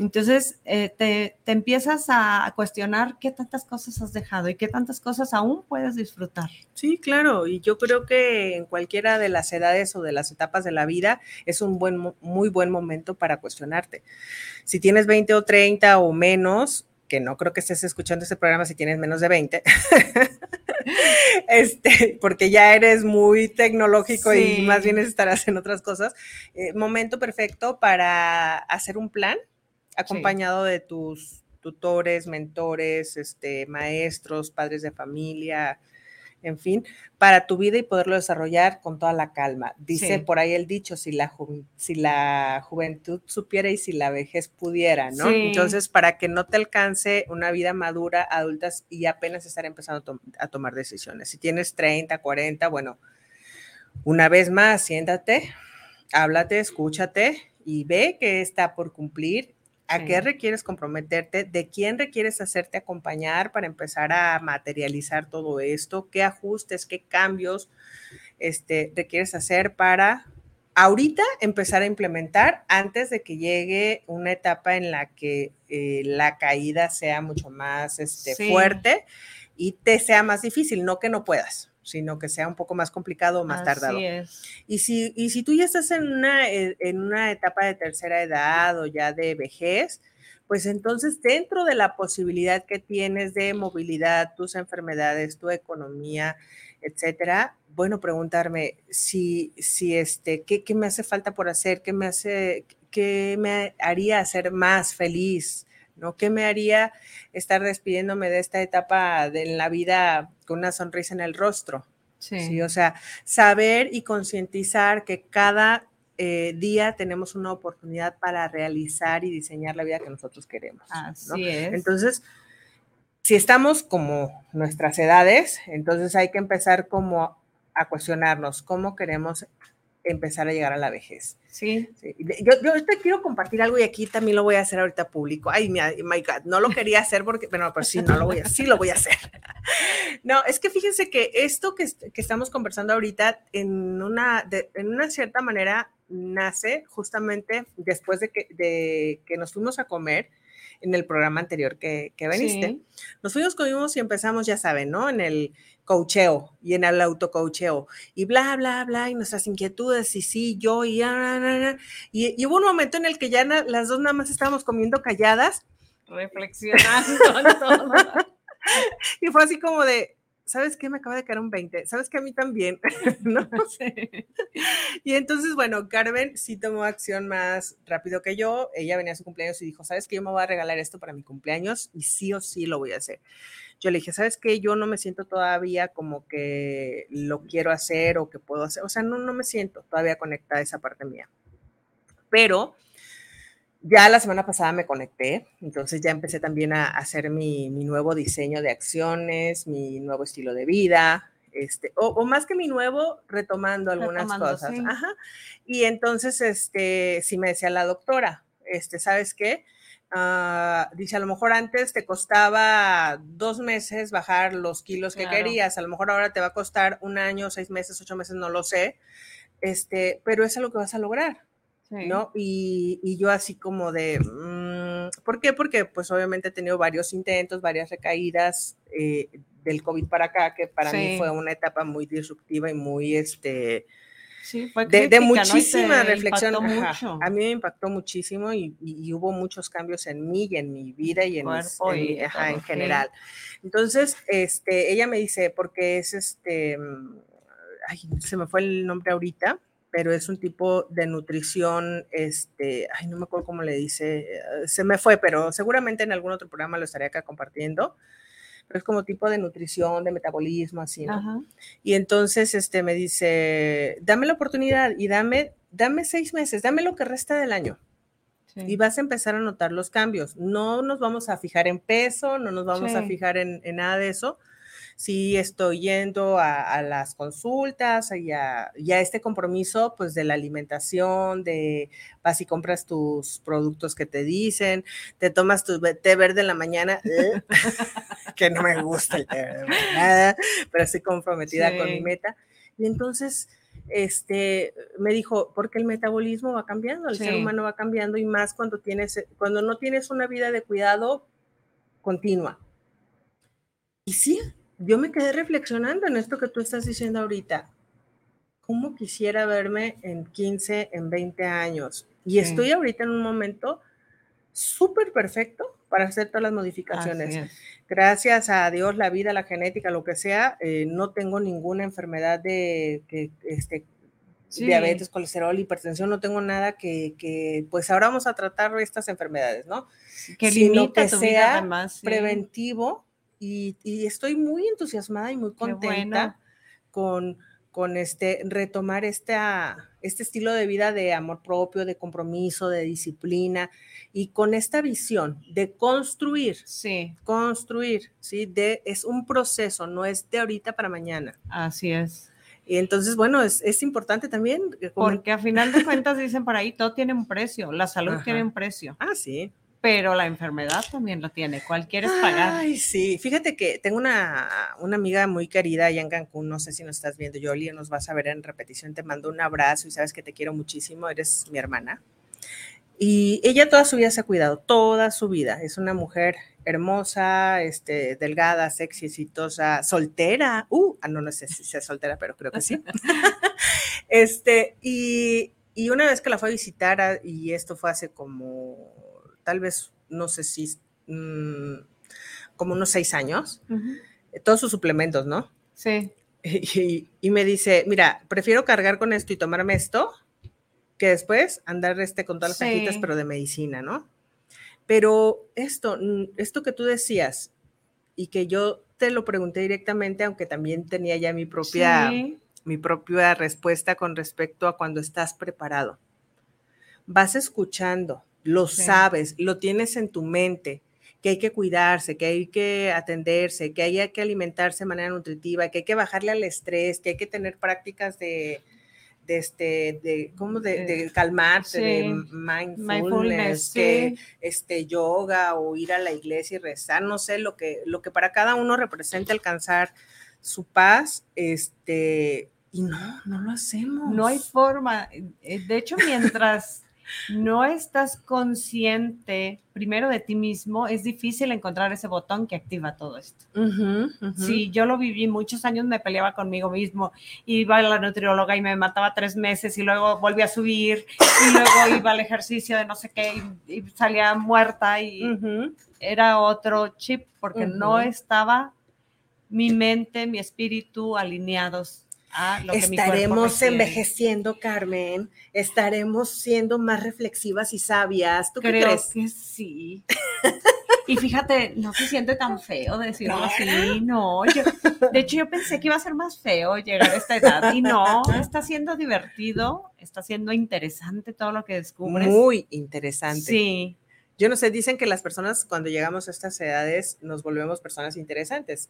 Entonces, eh, te, te empiezas a, a cuestionar qué tantas cosas has dejado y qué tantas cosas aún puedes disfrutar. Sí, claro, y yo creo que en cualquiera de las edades o de las etapas de la vida es un buen, muy buen momento para cuestionarte. Si tienes 20 o 30 o menos, que no creo que estés escuchando este programa si tienes menos de 20, (laughs) (laughs) este, porque ya eres muy tecnológico y más bien estarás en otras cosas, eh, momento perfecto para hacer un plan acompañado de tus tutores, mentores, este, maestros, padres de familia, en fin, para tu vida y poderlo desarrollar con toda la calma. Dice Sí. por ahí el dicho, si la, ju- si la juventud supiera y si la vejez pudiera, ¿no? Sí. Entonces, para que no te alcance una vida madura, adultas y apenas estar empezando a, tom- a tomar decisiones. Si tienes 30, 40, bueno, una vez más, siéntate, háblate, escúchate y ve qué está por cumplir, a Sí. qué requieres comprometerte, de quién requieres hacerte acompañar para empezar a materializar todo esto, qué ajustes, qué cambios este, requieres hacer para ahorita empezar a implementar antes de que llegue una etapa en la que eh, la caída sea mucho más este, Sí. fuerte y te sea más difícil, no que no puedas sino que sea un poco más complicado o más tardado. Así es. Y si, y si tú ya estás en una, eh, en una etapa de tercera edad o ya de vejez, pues entonces dentro de la posibilidad que tienes de movilidad, tus enfermedades, tu economía, etcétera, bueno, preguntarme si, si este, ¿qué, qué me hace falta por hacer? ¿Qué me hace, qué me haría ser más feliz? ¿No? ¿Qué me haría estar despidiéndome de esta etapa de la vida con una sonrisa en el rostro? Sí. Sí, o sea, saber y concientizar que cada eh, día tenemos una oportunidad para realizar y diseñar la vida que nosotros queremos. Así ¿no? es. Entonces, si estamos como nuestras edades, entonces hay que empezar como a cuestionarnos cómo queremos empezar a llegar a la vejez. sí. Sí, Yo, yo te quiero compartir algo y aquí también lo voy a hacer ahorita público. Ay, my God, no lo quería hacer porque, bueno, pero sí, no lo voy a, sí lo voy a hacer. (laughs) No, es que fíjense que esto que, que estamos conversando ahorita en una, de, en una cierta manera nace justamente después de que, de que nos fuimos a comer en el programa anterior que, que veniste. Sí. Nos fuimos, comimos y empezamos, ya saben, ¿no? En el coacheo y en el autocoacheo y bla, bla, bla, y nuestras inquietudes, y sí, yo, y, y, y hubo un momento en el que ya na, las dos nada más estábamos comiendo calladas. Reflexionando. (laughs) (laughs) Y fue así como de, ¿sabes qué? Me acaba de caer un 20, ¿sabes qué? A mí también, (laughs) ¿no? (laughs) (laughs) Y entonces, bueno, Carmen sí tomó acción más rápido que yo. Ella venía a su cumpleaños y dijo, ¿sabes qué? Yo me voy a regalar esto para mi cumpleaños y sí o sí lo voy a hacer. Yo le dije, ¿sabes qué? Yo no me siento todavía como que lo quiero hacer o que puedo hacer. O sea, no, no me siento todavía conectada a esa parte mía. Pero ya la semana pasada me conecté, entonces ya empecé también a hacer mi, nuevo diseño de acciones, mi nuevo estilo de vida, este, o, más que mi nuevo, retomando algunas cosas. Ajá. Y entonces, este, sí me decía la doctora, este, ¿sabes qué? Ah, dice, a lo mejor antes te costaba dos meses bajar los kilos que querías, a lo mejor ahora te va a costar un año, seis meses, ocho meses, no lo sé, este, pero es lo que vas a lograr. ¿No? Y, yo así como de, mm, ¿por qué? Porque pues obviamente he tenido varios intentos, varias recaídas eh, del COVID para acá, que para mí fue una etapa muy disruptiva y muy, este, de, muchísima reflexión. A mí me impactó muchísimo y, hubo muchos cambios en mí y en mi vida y en, en, general. Entonces, este, ella me dice, porque es este, mm, ay, se me fue el nombre ahorita, pero es un tipo de nutrición, este, ay, no me acuerdo cómo le dice, eh, se me fue, pero seguramente en algún otro programa lo estaría acá compartiendo, pero es como tipo de nutrición, de metabolismo, así, ¿no? Y entonces, este, me dice, dame la oportunidad y dame, dame seis meses, dame lo que resta del año. Y vas a empezar a notar los cambios. No nos vamos a fijar en peso, no nos vamos a fijar en, en nada de eso, sí estoy yendo a, las consultas y a, este compromiso pues de la alimentación, de vas y compras tus productos que te dicen, te tomas tu té verde en la mañana, ¿eh? (laughs) que no me gusta el té verde, nada, pero estoy comprometida con mi meta. Y entonces, este, me dijo, porque el metabolismo va cambiando, el ser humano va cambiando y más cuando tienes, cuando no tienes una vida de cuidado continua. Y sí, yo me quedé reflexionando en esto que tú estás diciendo ahorita. ¿Cómo quisiera verme en 15, en 20 años? Y estoy ahorita en un momento súper perfecto para hacer todas las modificaciones. Gracias a Dios, la vida, la genética, lo que sea, eh, no tengo ninguna enfermedad de que, este, diabetes, colesterol, hipertensión, no tengo nada que, pues ahora vamos a tratar estas enfermedades, ¿no? Que Sino que sea además, preventivo y, estoy muy entusiasmada y muy contenta con, con este, retomar esta, este estilo de vida de amor propio, de compromiso, de disciplina y con esta visión de construir. Sí. Construir, ¿sí? De, es un proceso, no es de ahorita para mañana. Así es. Y entonces, bueno, es, es importante también. Porque a final de cuentas dicen por ahí, todo tiene un precio, la salud tiene un precio. Ah, sí pero la enfermedad también lo tiene. ¿Cuál quieres pagar? Ay, sí. Fíjate que tengo una, una amiga muy querida allá en Cancún. No sé si nos estás viendo, Yoli, nos vas a ver en repetición. Te mando un abrazo y sabes que te quiero muchísimo. Eres mi hermana. Y ella toda su vida se ha cuidado, toda su vida. Es una mujer hermosa, este, delgada, sexy, exitosa, soltera. Uh, ah, no, no sé si sea soltera, pero creo que sí. (laughs) este, y, y una vez que la fue a visitar, y esto fue hace como tal vez, no sé si, mm, como unos seis años, eh, todos sus suplementos, ¿no? Sí. (laughs) Y, me dice, mira, prefiero cargar con esto y tomarme esto que después andar este con todas las cajitas, pero de medicina, ¿no? Pero esto, mm, esto que tú decías y que yo te lo pregunté directamente, aunque también tenía ya mi propia, mi propia respuesta con respecto a cuando estás preparado. Vas escuchando, lo sabes, lo tienes en tu mente, que hay que cuidarse, que hay que atenderse, que hay que alimentarse de manera nutritiva, que hay que bajarle al estrés, que hay que tener prácticas de, de este, de, ¿cómo? De, calmarse, de mindfulness, que este, yoga o ir a la iglesia y rezar, no sé, lo que, lo que para cada uno representa alcanzar su paz, este, y no, no lo hacemos. No hay forma. Eh, de hecho, mientras no estás consciente primero de ti mismo, es difícil encontrar ese botón que activa todo esto. Sí, yo lo viví muchos años, me peleaba conmigo mismo, iba a la nutrióloga y me mataba tres meses y luego volví a subir y luego (laughs) iba al ejercicio de no sé qué y, salía muerta y era otro chip porque no estaba mi mente, mi espíritu alineados a lo que mi cuerpo Estaremos envejeciendo, Carmen. Estaremos siendo más reflexivas y sabias. ¿Tú qué Creo crees? que sí. Y fíjate, no se siente tan feo decirlo No, así, no. Yo, de hecho, yo pensé que iba a ser más feo llegar a esta edad y no, está siendo divertido, está siendo interesante todo lo que descubres. Muy interesante. Sí, Yo no sé, dicen que las personas cuando llegamos a estas edades nos volvemos personas interesantes.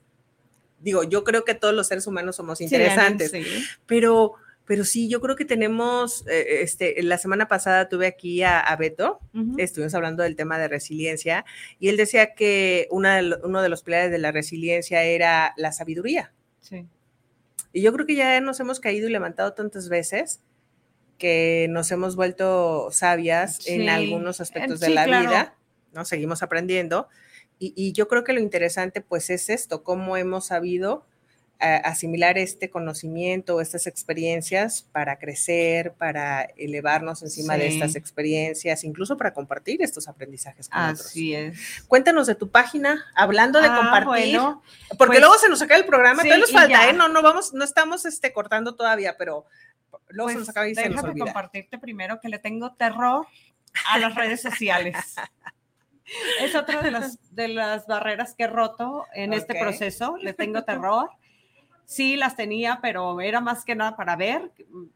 Digo, yo creo que todos los seres humanos somos interesantes, Sí, pero, pero sí, yo creo que tenemos, eh, este, la semana pasada tuve aquí a, a Beto, Ujú. estuvimos hablando del tema de resiliencia y él decía que una de lo- uno de los pilares de la resiliencia era la sabiduría. Sí. Y yo creo que ya nos hemos caído y levantado tantas veces que nos hemos vuelto sabias Sí, en algunos aspectos de sí, la claro. vida, ¿no? Seguimos aprendiendo. Y, y yo creo que lo interesante pues es esto, cómo hemos sabido eh, asimilar este conocimiento, estas experiencias para crecer, para elevarnos encima de Sí. estas experiencias, incluso para compartir estos aprendizajes con otros. Así es. Cuéntanos de tu página, hablando de Ah, compartir. bueno, Porque Pues, luego se nos acaba el programa, sí, todavía nos falta. ¿eh? No, no vamos, no estamos este, cortando todavía, pero luego se pues, nos acaba y se nos olvida. compartirte primero que le tengo terror a las redes sociales. (laughs) Es otra de las, de las barreras que he roto en este proceso. Le tengo (laughs) terror. Sí, las tenía, pero era más que nada para ver,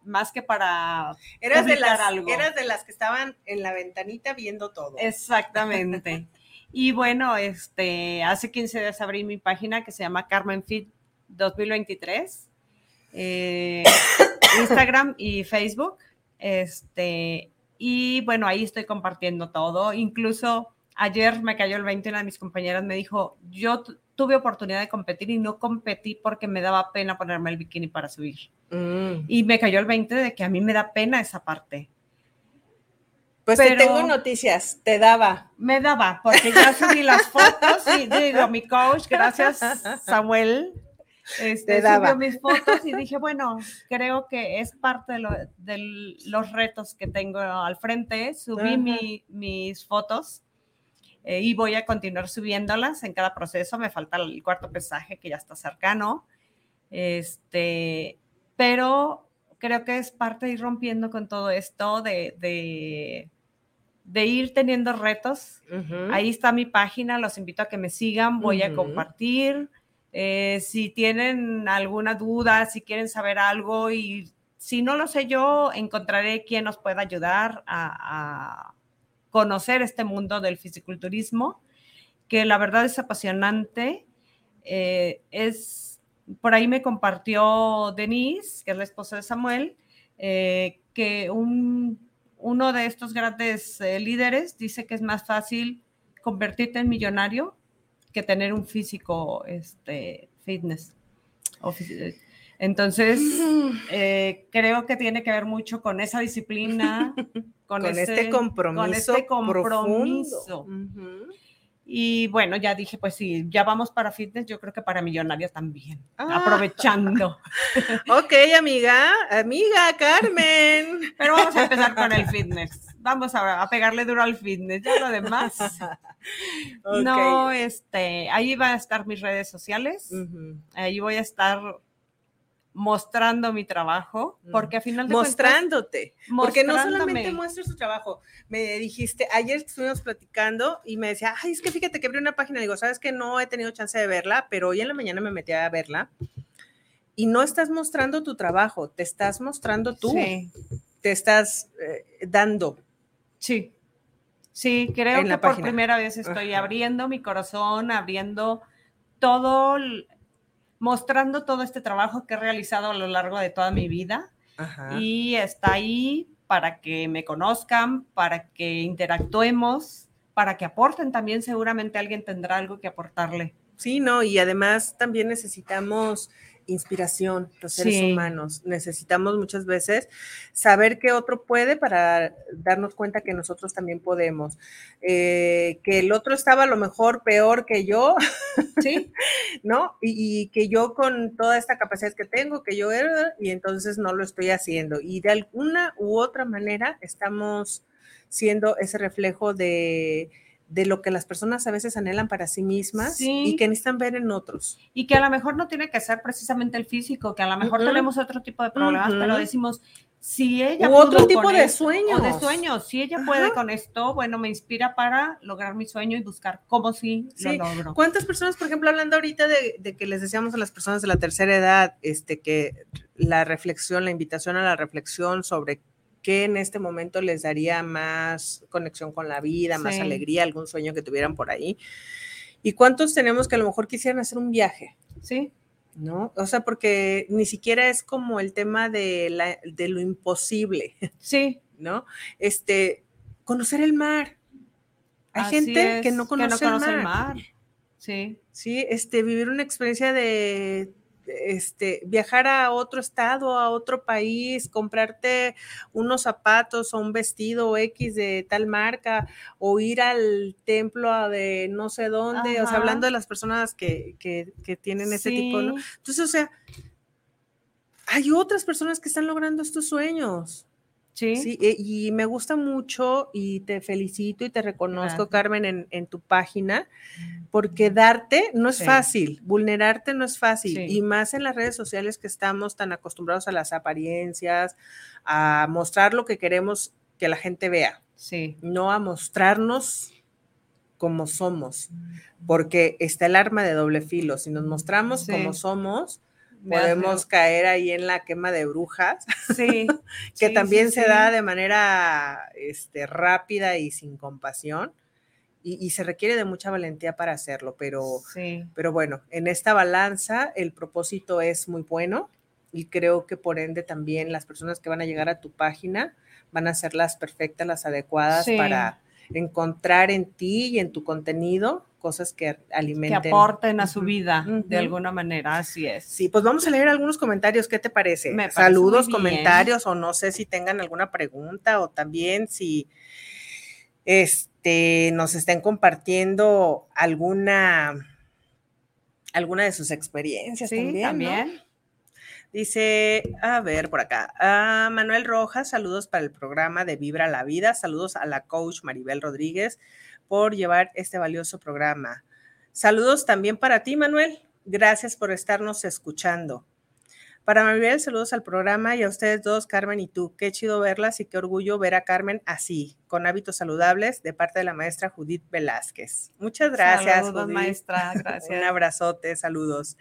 más que para... Eras de, las, algo. eras de las que estaban en la ventanita viendo todo. Exactamente. (laughs) Y bueno, este, hace 15 días abrí mi página que se llama Carmen Fit 2023. eh, (coughs) Instagram y Facebook. Este, y bueno, ahí estoy compartiendo todo. Incluso ayer me cayó el 20, una de mis compañeras me dijo, yo tu- tuve oportunidad de competir y no competí porque me daba pena ponerme el bikini para subir. Mm. Y me cayó el 20 de que a mí me da pena esa parte. Pues te pero- tengo noticias, te daba. Me daba, porque ya subí las fotos y digo, mi coach, gracias Samuel, este, Te daba. subió mis fotos y dije, bueno, creo que es parte de, lo- de los retos que tengo al frente. Subí Ajá. mi- mis fotos eh, y voy a continuar subiéndolas en cada proceso. Me falta el cuarto pesaje que ya está cercano. Este, pero creo que es parte de ir rompiendo con todo esto, de, de, de ir teniendo retos. Ujú. Ahí está mi página, los invito a que me sigan, voy a Ujú. compartir. Eh, si tienen alguna duda, si quieren saber algo y si no lo sé yo, encontraré quien nos pueda ayudar a, a conocer este mundo del fisiculturismo, que la verdad es apasionante. Eh, es, por ahí me compartió Denise, que es la esposa de Samuel, eh, que un, uno de estos grandes eh, líderes dice que es más fácil convertirte en millonario que tener un físico este, fitness. Entonces, (laughs) eh, creo que tiene que ver mucho con esa disciplina, (laughs) con, con, ese- este compromiso. con este compromiso. Y bueno, ya dije, pues sí, ya vamos para fitness, yo creo que para millonarios también, Ah. aprovechando. (laughs) Ok, amiga, amiga Carmen. Pero vamos a empezar con el fitness. Vamos a, a pegarle duro al fitness. Ya lo demás. No, este, ahí van a estar mis redes sociales. Ahí voy a estar mostrando mi trabajo, porque al final de Mostrándote. cuentas, Porque no solamente muestres tu trabajo. Me dijiste, ayer estuvimos platicando y me decía, ay, es que fíjate que abrí una página. Digo, sabes que no he tenido chance de verla, pero hoy en la mañana me metí a verla. Y no estás mostrando tu trabajo, te estás mostrando tú, Sí, te estás eh, dando. sí. Sí, creo En que la por página. primera vez estoy Ajá. abriendo mi corazón, abriendo todo, el- mostrando todo este trabajo que he realizado a lo largo de toda mi vida. Ajá. y está ahí para que me conozcan, para que interactuemos, para que aporten también. Seguramente alguien tendrá algo que aportarle. Sí, no, y además también necesitamos inspiración, los seres Sí. humanos. Necesitamos muchas veces saber que otro puede para darnos cuenta que nosotros también podemos. Eh, que el otro estaba a lo mejor peor que yo, (laughs) Sí, ¿no? Y, y que yo con toda esta capacidad que tengo, que yo era, y entonces no lo estoy haciendo. Y de alguna u otra manera estamos siendo ese reflejo de, de lo que las personas a veces anhelan para sí mismas Sí. y que necesitan ver en otros. Y que a lo mejor no tiene que ser precisamente el físico, que a lo mejor tenemos otro tipo de problemas, pero decimos, si ella U otro pudo tipo con de esto, sueños. o de sueños, si ella puede con esto, bueno, me inspira para lograr mi sueño y buscar cómo sí, Sí. lo logro. ¿Cuántas personas, por ejemplo, hablando ahorita de, de que les decíamos a las personas de la tercera edad, este, que la reflexión, la invitación a la reflexión sobre qué en este momento les daría más conexión con la vida, más Sí. alegría, algún sueño que tuvieran por ahí? ¿Y cuántos tenemos que a lo mejor quisieran hacer un viaje? Sí, ¿No? O sea, porque ni siquiera es como el tema de, la, de lo imposible, (laughs) sí. ¿no? Este, conocer el mar. Hay así gente que no conoce, el mar. Sí, Sí, este, vivir una experiencia de, este, viajar a otro estado, a otro país, comprarte unos zapatos o un vestido X de tal marca, o ir al templo de no sé dónde, o sea, hablando de las personas que, que, que tienen ese tipo, ¿no? Sí, Entonces, o sea, hay otras personas que están logrando estos sueños. Sí, Sí, e- y me gusta mucho y te felicito y te reconozco. Carmen, en, en tu página, porque darte no es Sí. fácil, vulnerarte no es fácil, Sí. y más en las redes sociales que estamos tan acostumbrados a las apariencias, a mostrar lo que queremos que la gente vea, sí, no a mostrarnos como somos, porque está el arma de doble filo, si nos mostramos como somos, Podemos caer ahí en la quema de brujas. Sí, (laughs) que sí, también sí, se da de manera este, rápida y sin compasión, y, y se requiere de mucha valentía para hacerlo, pero, pero bueno, en esta balanza el propósito es muy bueno y creo que por ende también las personas que van a llegar a tu página van a ser las perfectas, las adecuadas para encontrar en ti y en tu contenido cosas que que alimenten. aporten a su vida de alguna manera, así es. Sí, pues vamos a leer algunos comentarios. ¿Qué te parece? Me parece Saludos, comentarios, o no sé si tengan alguna pregunta o también si este, nos estén compartiendo alguna, alguna de sus experiencias Sí, también. ¿no? Dice, a ver, por acá. ah, Manuel Rojas, saludos para el programa de Vibra la Vida. Saludos a la coach Maribel Rodríguez por llevar este valioso programa. Saludos también para ti, Manuel. Gracias por estarnos escuchando. Para Maribel, saludos al programa y a ustedes dos, Carmen y tú. Qué chido verlas y qué orgullo ver a Carmen así, con hábitos saludables, de parte de la maestra Judith Velázquez. Muchas gracias, Saludos, Judith. maestra, (laughs) Un gracias. abrazote, saludos.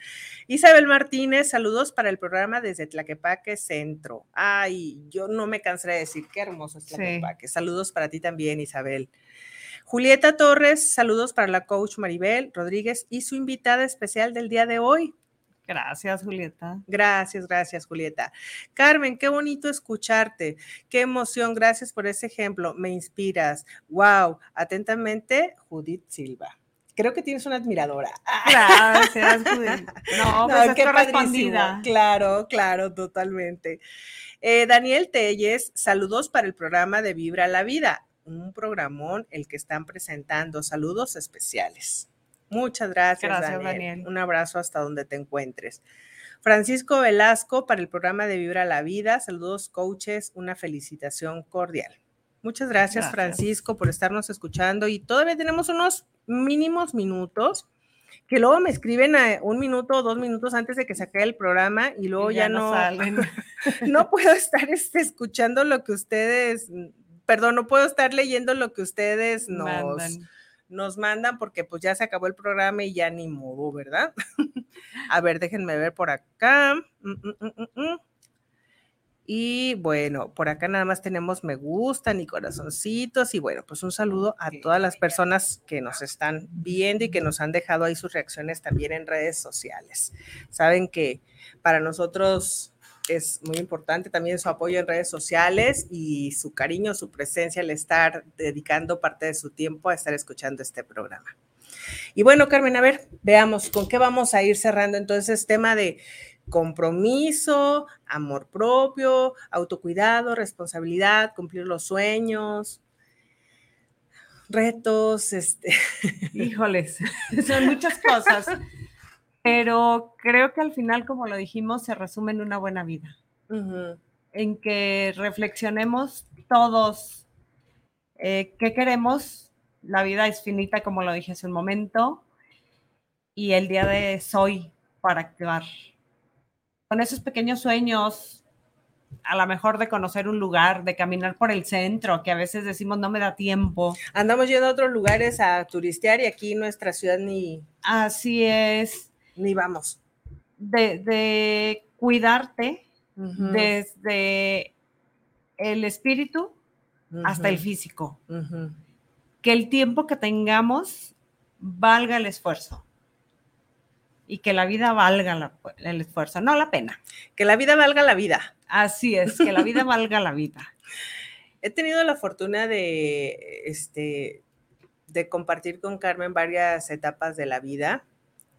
Isabel Martínez, saludos para el programa desde Tlaquepaque Centro. Ay, yo no me cansaré de decir qué hermoso es Sí. Tlaquepaque. Saludos para ti también, Isabel. Julieta Torres, saludos para la coach Maribel Rodríguez y su invitada especial del día de hoy. Gracias, Julieta. Gracias, gracias, Julieta. Carmen, qué bonito escucharte. Qué emoción. Gracias por ese ejemplo. Me inspiras. Wow. Atentamente, Judith Silva. Creo que tienes una admiradora. (laughs) Gracias, Judith. No, pues es qué correspondida. padrísimo. Claro, claro, totalmente. Eh, Daniel Telles, saludos para el programa de Vibra la Vida, un programón el que están presentando. Saludos especiales. Muchas gracias, Gracias, Daniel. Daniel. Un abrazo hasta donde te encuentres. Francisco Velasco para el programa de Vibra la Vida. Saludos, coaches. Una felicitación cordial. Muchas gracias, Gracias. Francisco, por estarnos escuchando. Y todavía tenemos unos mínimos minutos que luego me escriben a un minuto o dos minutos antes de que saque el programa y luego Y ya, no, salen. (laughs) no puedo estar este, escuchando lo que ustedes, perdón, no puedo estar leyendo lo que ustedes nos Mandan. Nos mandan porque pues ya se acabó el programa y ya ni modo, ¿verdad? (laughs) A ver, déjenme ver por acá. Mm, mm, mm. Y bueno, por acá nada más tenemos me gustan y corazoncitos y bueno, pues un saludo a todas las personas que nos están viendo y que nos han dejado ahí sus reacciones también en redes sociales. Saben que para nosotros es muy importante también su apoyo en redes sociales y su cariño, su presencia, el estar dedicando parte de su tiempo a estar escuchando este programa. Y bueno, Carmen, a ver, veamos con qué vamos a ir cerrando entonces tema de compromiso, amor propio, autocuidado, responsabilidad, cumplir los sueños, retos, este, Híjoles, (laughs) son muchas cosas. Pero creo que al final, como lo dijimos, se resume en una buena vida. ujú, En que reflexionemos todos eh, qué queremos La vida es finita, como lo dije hace un momento, y el día de hoy para actuar. Con esos pequeños sueños, a lo mejor de conocer un lugar, de caminar por el centro, que a veces decimos no me da tiempo. Andamos yendo a otros lugares a turistear y aquí nuestra ciudad ni... Así es. Ni vamos. De, de cuidarte desde el espíritu hasta el físico. Que el tiempo que tengamos valga el esfuerzo y que la vida valga el esfuerzo, no la pena. Que la vida valga la vida. Así es, que la vida (laughs) valga la vida. He tenido la fortuna de, este, de compartir con Carmen varias etapas de la vida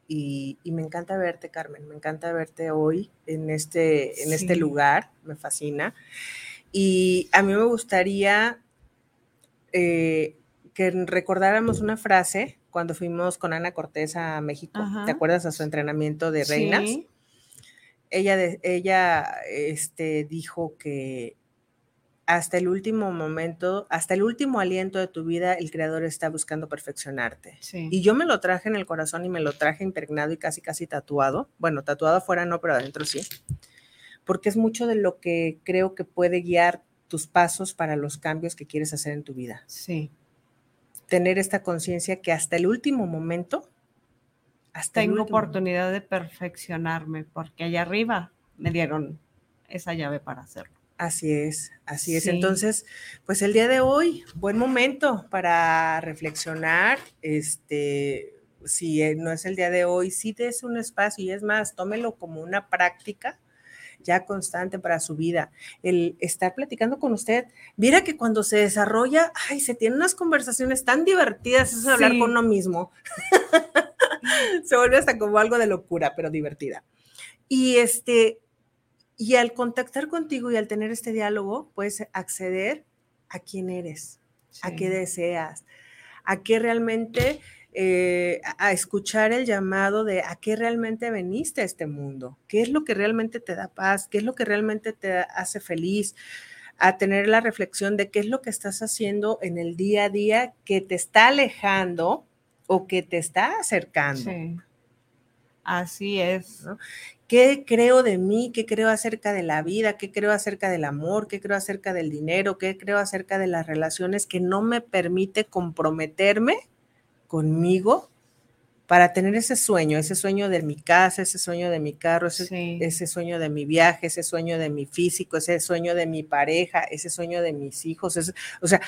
y, me encanta verte, Carmen, me encanta verte hoy en este, en este lugar, me fascina. Y a mí me gustaría eh, que recordáramos una frase cuando fuimos con Ana Cortés a México, ¿te acuerdas a su entrenamiento de reinas? Ella, ella este, dijo que hasta el último momento, hasta el último aliento de tu vida, el creador está buscando perfeccionarte. Y yo me lo traje en el corazón y me lo traje impregnado y casi, casi tatuado. Bueno, tatuado afuera no, pero adentro sí. Porque es mucho de lo que creo que puede guiar tus pasos para los cambios que quieres hacer en tu vida. Sí tener esta conciencia que hasta el último momento, hasta tengo oportunidad de perfeccionarme, porque allá arriba me dieron esa llave para hacerlo. Así es, así es. Entonces, pues el día de hoy, buen momento para reflexionar. Este, si eh, no es el día de hoy, sí des un espacio y es más, tómelo como una práctica ya constante para su vida, el estar platicando con usted. Mira que cuando se desarrolla, ay, se tienen unas conversaciones tan divertidas, eso de hablar con uno mismo. (laughs) se vuelve hasta como algo de locura, pero divertida. Y este, y al contactar contigo y al tener este diálogo, puedes acceder a quién eres, a qué deseas, a qué realmente eh, a escuchar el llamado de a qué realmente veniste a este mundo, qué es lo que realmente te da paz, qué es lo que realmente te hace feliz, a tener la reflexión de qué es lo que estás haciendo en el día a día que te está alejando o que te está acercando. Así es. ¿Qué creo de mí? ¿Qué creo acerca de la vida? ¿Qué creo acerca del amor? ¿Qué creo acerca del dinero? ¿Qué creo acerca de las relaciones que no me permite comprometerme conmigo para tener ese sueño, ese sueño de mi casa, ese sueño de mi carro, ese, sueño de mi viaje, ese sueño de mi físico, ese sueño de mi pareja, ese sueño de mis hijos. o sea,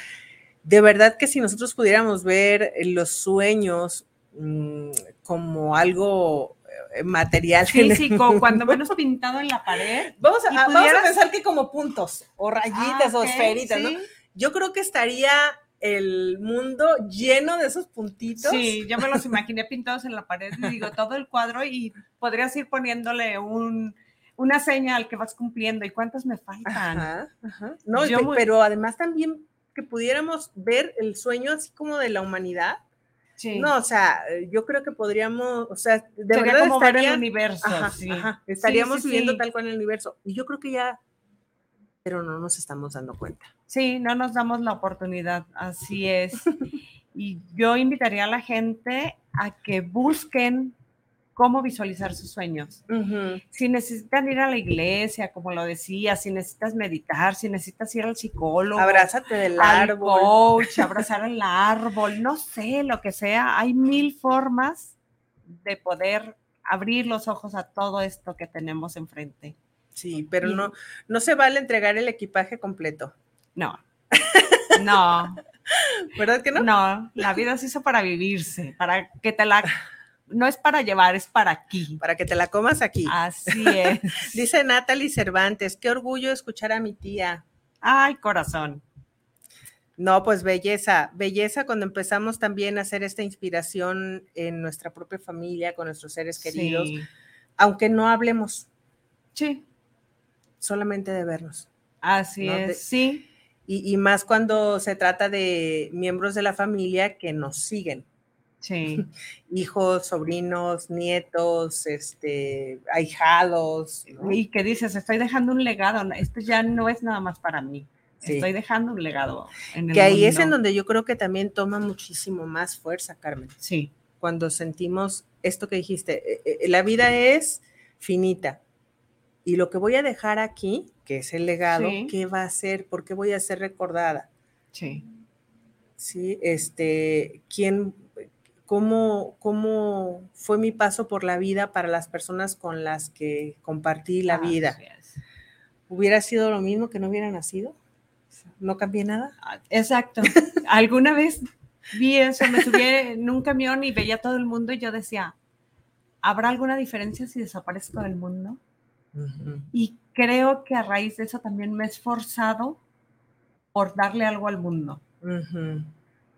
de verdad que si nosotros pudiéramos ver los sueños mm, como algo material. Físico, (laughs) cuando menos pintado en la pared. Vamos a, pensar que como puntos o rayitas ah, o esferitas, ¿no? Yo creo que estaría el mundo lleno de esos puntitos. Sí, yo me los imaginé pintados en la pared y digo todo el cuadro y podrías ir poniéndole un, una señal que vas cumpliendo y cuántos me faltan. No, pero además también que pudiéramos ver el sueño así como de la humanidad. Sí. No, o sea, yo creo que podríamos, o sea, de verdad como estaría, el universo. estaríamos viviendo tal cual en el universo. Y yo creo que ya pero no nos estamos dando cuenta. Sí, no nos damos la oportunidad, así es. (laughs) y yo invitaría a la gente a que busquen cómo visualizar sus sueños. Si necesitan ir a la iglesia, como lo decía, si necesitas meditar, si necesitas ir al psicólogo, abrázate del árbol, coach, (laughs) abrazar el árbol, no sé, lo que sea, hay mil formas de poder abrir los ojos a todo esto que tenemos enfrente. Sí, pero no, no se vale entregar el equipaje completo. No. (laughs) No. ¿Verdad que no? No, la vida se hizo para vivirse, para que te la no es para llevar, es para aquí. Para que te la comas aquí. Así (laughs) es. Dice Natalie Cervantes, qué orgullo escuchar a mi tía. Ay, corazón. No, pues belleza, belleza cuando empezamos también a hacer esta inspiración en nuestra propia familia, con nuestros seres queridos, aunque no hablemos. Sí solamente de vernos. Así es, sí. Y, más cuando se trata de miembros de la familia que nos siguen. Sí. (laughs) Hijos, sobrinos, nietos, este, ahijados. Y que dices, estoy dejando un legado, esto ya no es nada más para mí. Estoy dejando un legado. En el que ahí es en donde yo creo que también toma muchísimo más fuerza, Carmen. Sí. Cuando sentimos esto que dijiste, eh, eh, la vida es finita. Y lo que voy a dejar aquí, que es el legado, ¿qué va a ser? ¿Por qué voy a ser recordada? Sí. Sí, este, ¿quién, cómo, cómo fue mi paso por la vida para las personas con las que compartí la vida? ¿Hubiera sido lo mismo que no hubiera nacido? ¿No cambié nada? Ah, exacto. (laughs) Alguna vez vi eso, me subí en un camión y veía todo el mundo y yo decía, ¿habrá alguna diferencia si desaparezco del mundo? Y creo que a raíz de eso también me he esforzado por darle algo al mundo.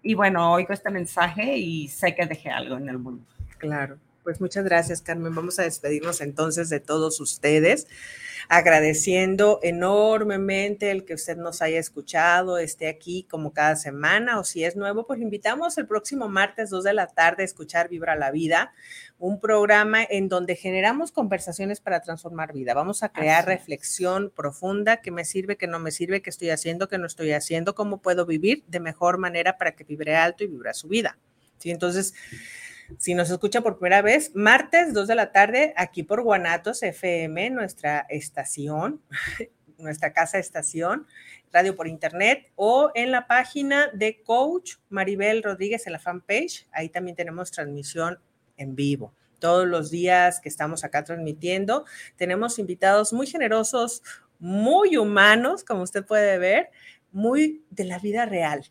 Y bueno, oigo este mensaje y sé que dejé algo en el mundo. Claro. Pues muchas gracias, Carmen. Vamos a despedirnos entonces de todos ustedes, agradeciendo enormemente el que usted nos haya escuchado, esté aquí como cada semana o si es nuevo, pues invitamos el próximo martes 2 de la tarde a escuchar Vibra la Vida, un programa en donde generamos conversaciones para transformar vida. Vamos a crear reflexión profunda, que me sirve, que no me sirve, qué estoy haciendo, qué no estoy haciendo, cómo puedo vivir de mejor manera para que vibre alto y vibra su vida. ¿Sí? Entonces, si nos escucha por primera vez, martes 2 de la tarde, aquí por Guanatos FM, nuestra estación, (laughs) nuestra casa estación, radio por internet, o en la página de Coach Maribel Rodríguez en la fanpage. Ahí también tenemos transmisión en vivo. Todos los días que estamos acá transmitiendo, tenemos invitados muy generosos, muy humanos, como usted puede ver, muy de la vida real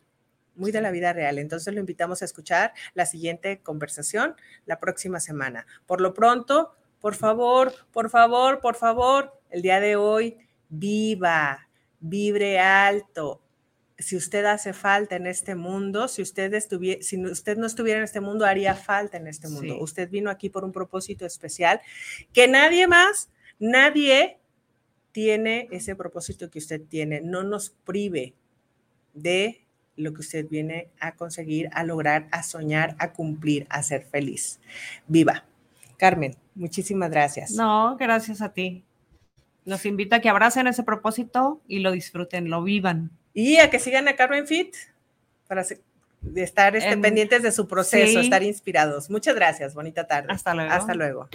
muy de la vida real. Entonces lo invitamos a escuchar la siguiente conversación la próxima semana. Por lo pronto, por favor, por favor, por favor, el día de hoy, viva, vibre alto. Si usted hace falta en este mundo, si usted, estuviera, si usted no estuviera en este mundo, haría falta en este mundo. Usted vino aquí por un propósito especial que nadie más, nadie tiene ese propósito que usted tiene. No nos prive de lo que usted viene a conseguir, a lograr, a soñar, a cumplir, a ser feliz. Viva. Carmen, muchísimas gracias. No, gracias a ti. Los invito a que abracen ese propósito y lo disfruten, lo vivan. Y a que sigan a Carmen Fit para estar este, pendientes de su proceso, estar inspirados. Muchas gracias. Bonita tarde. Hasta luego. Hasta luego.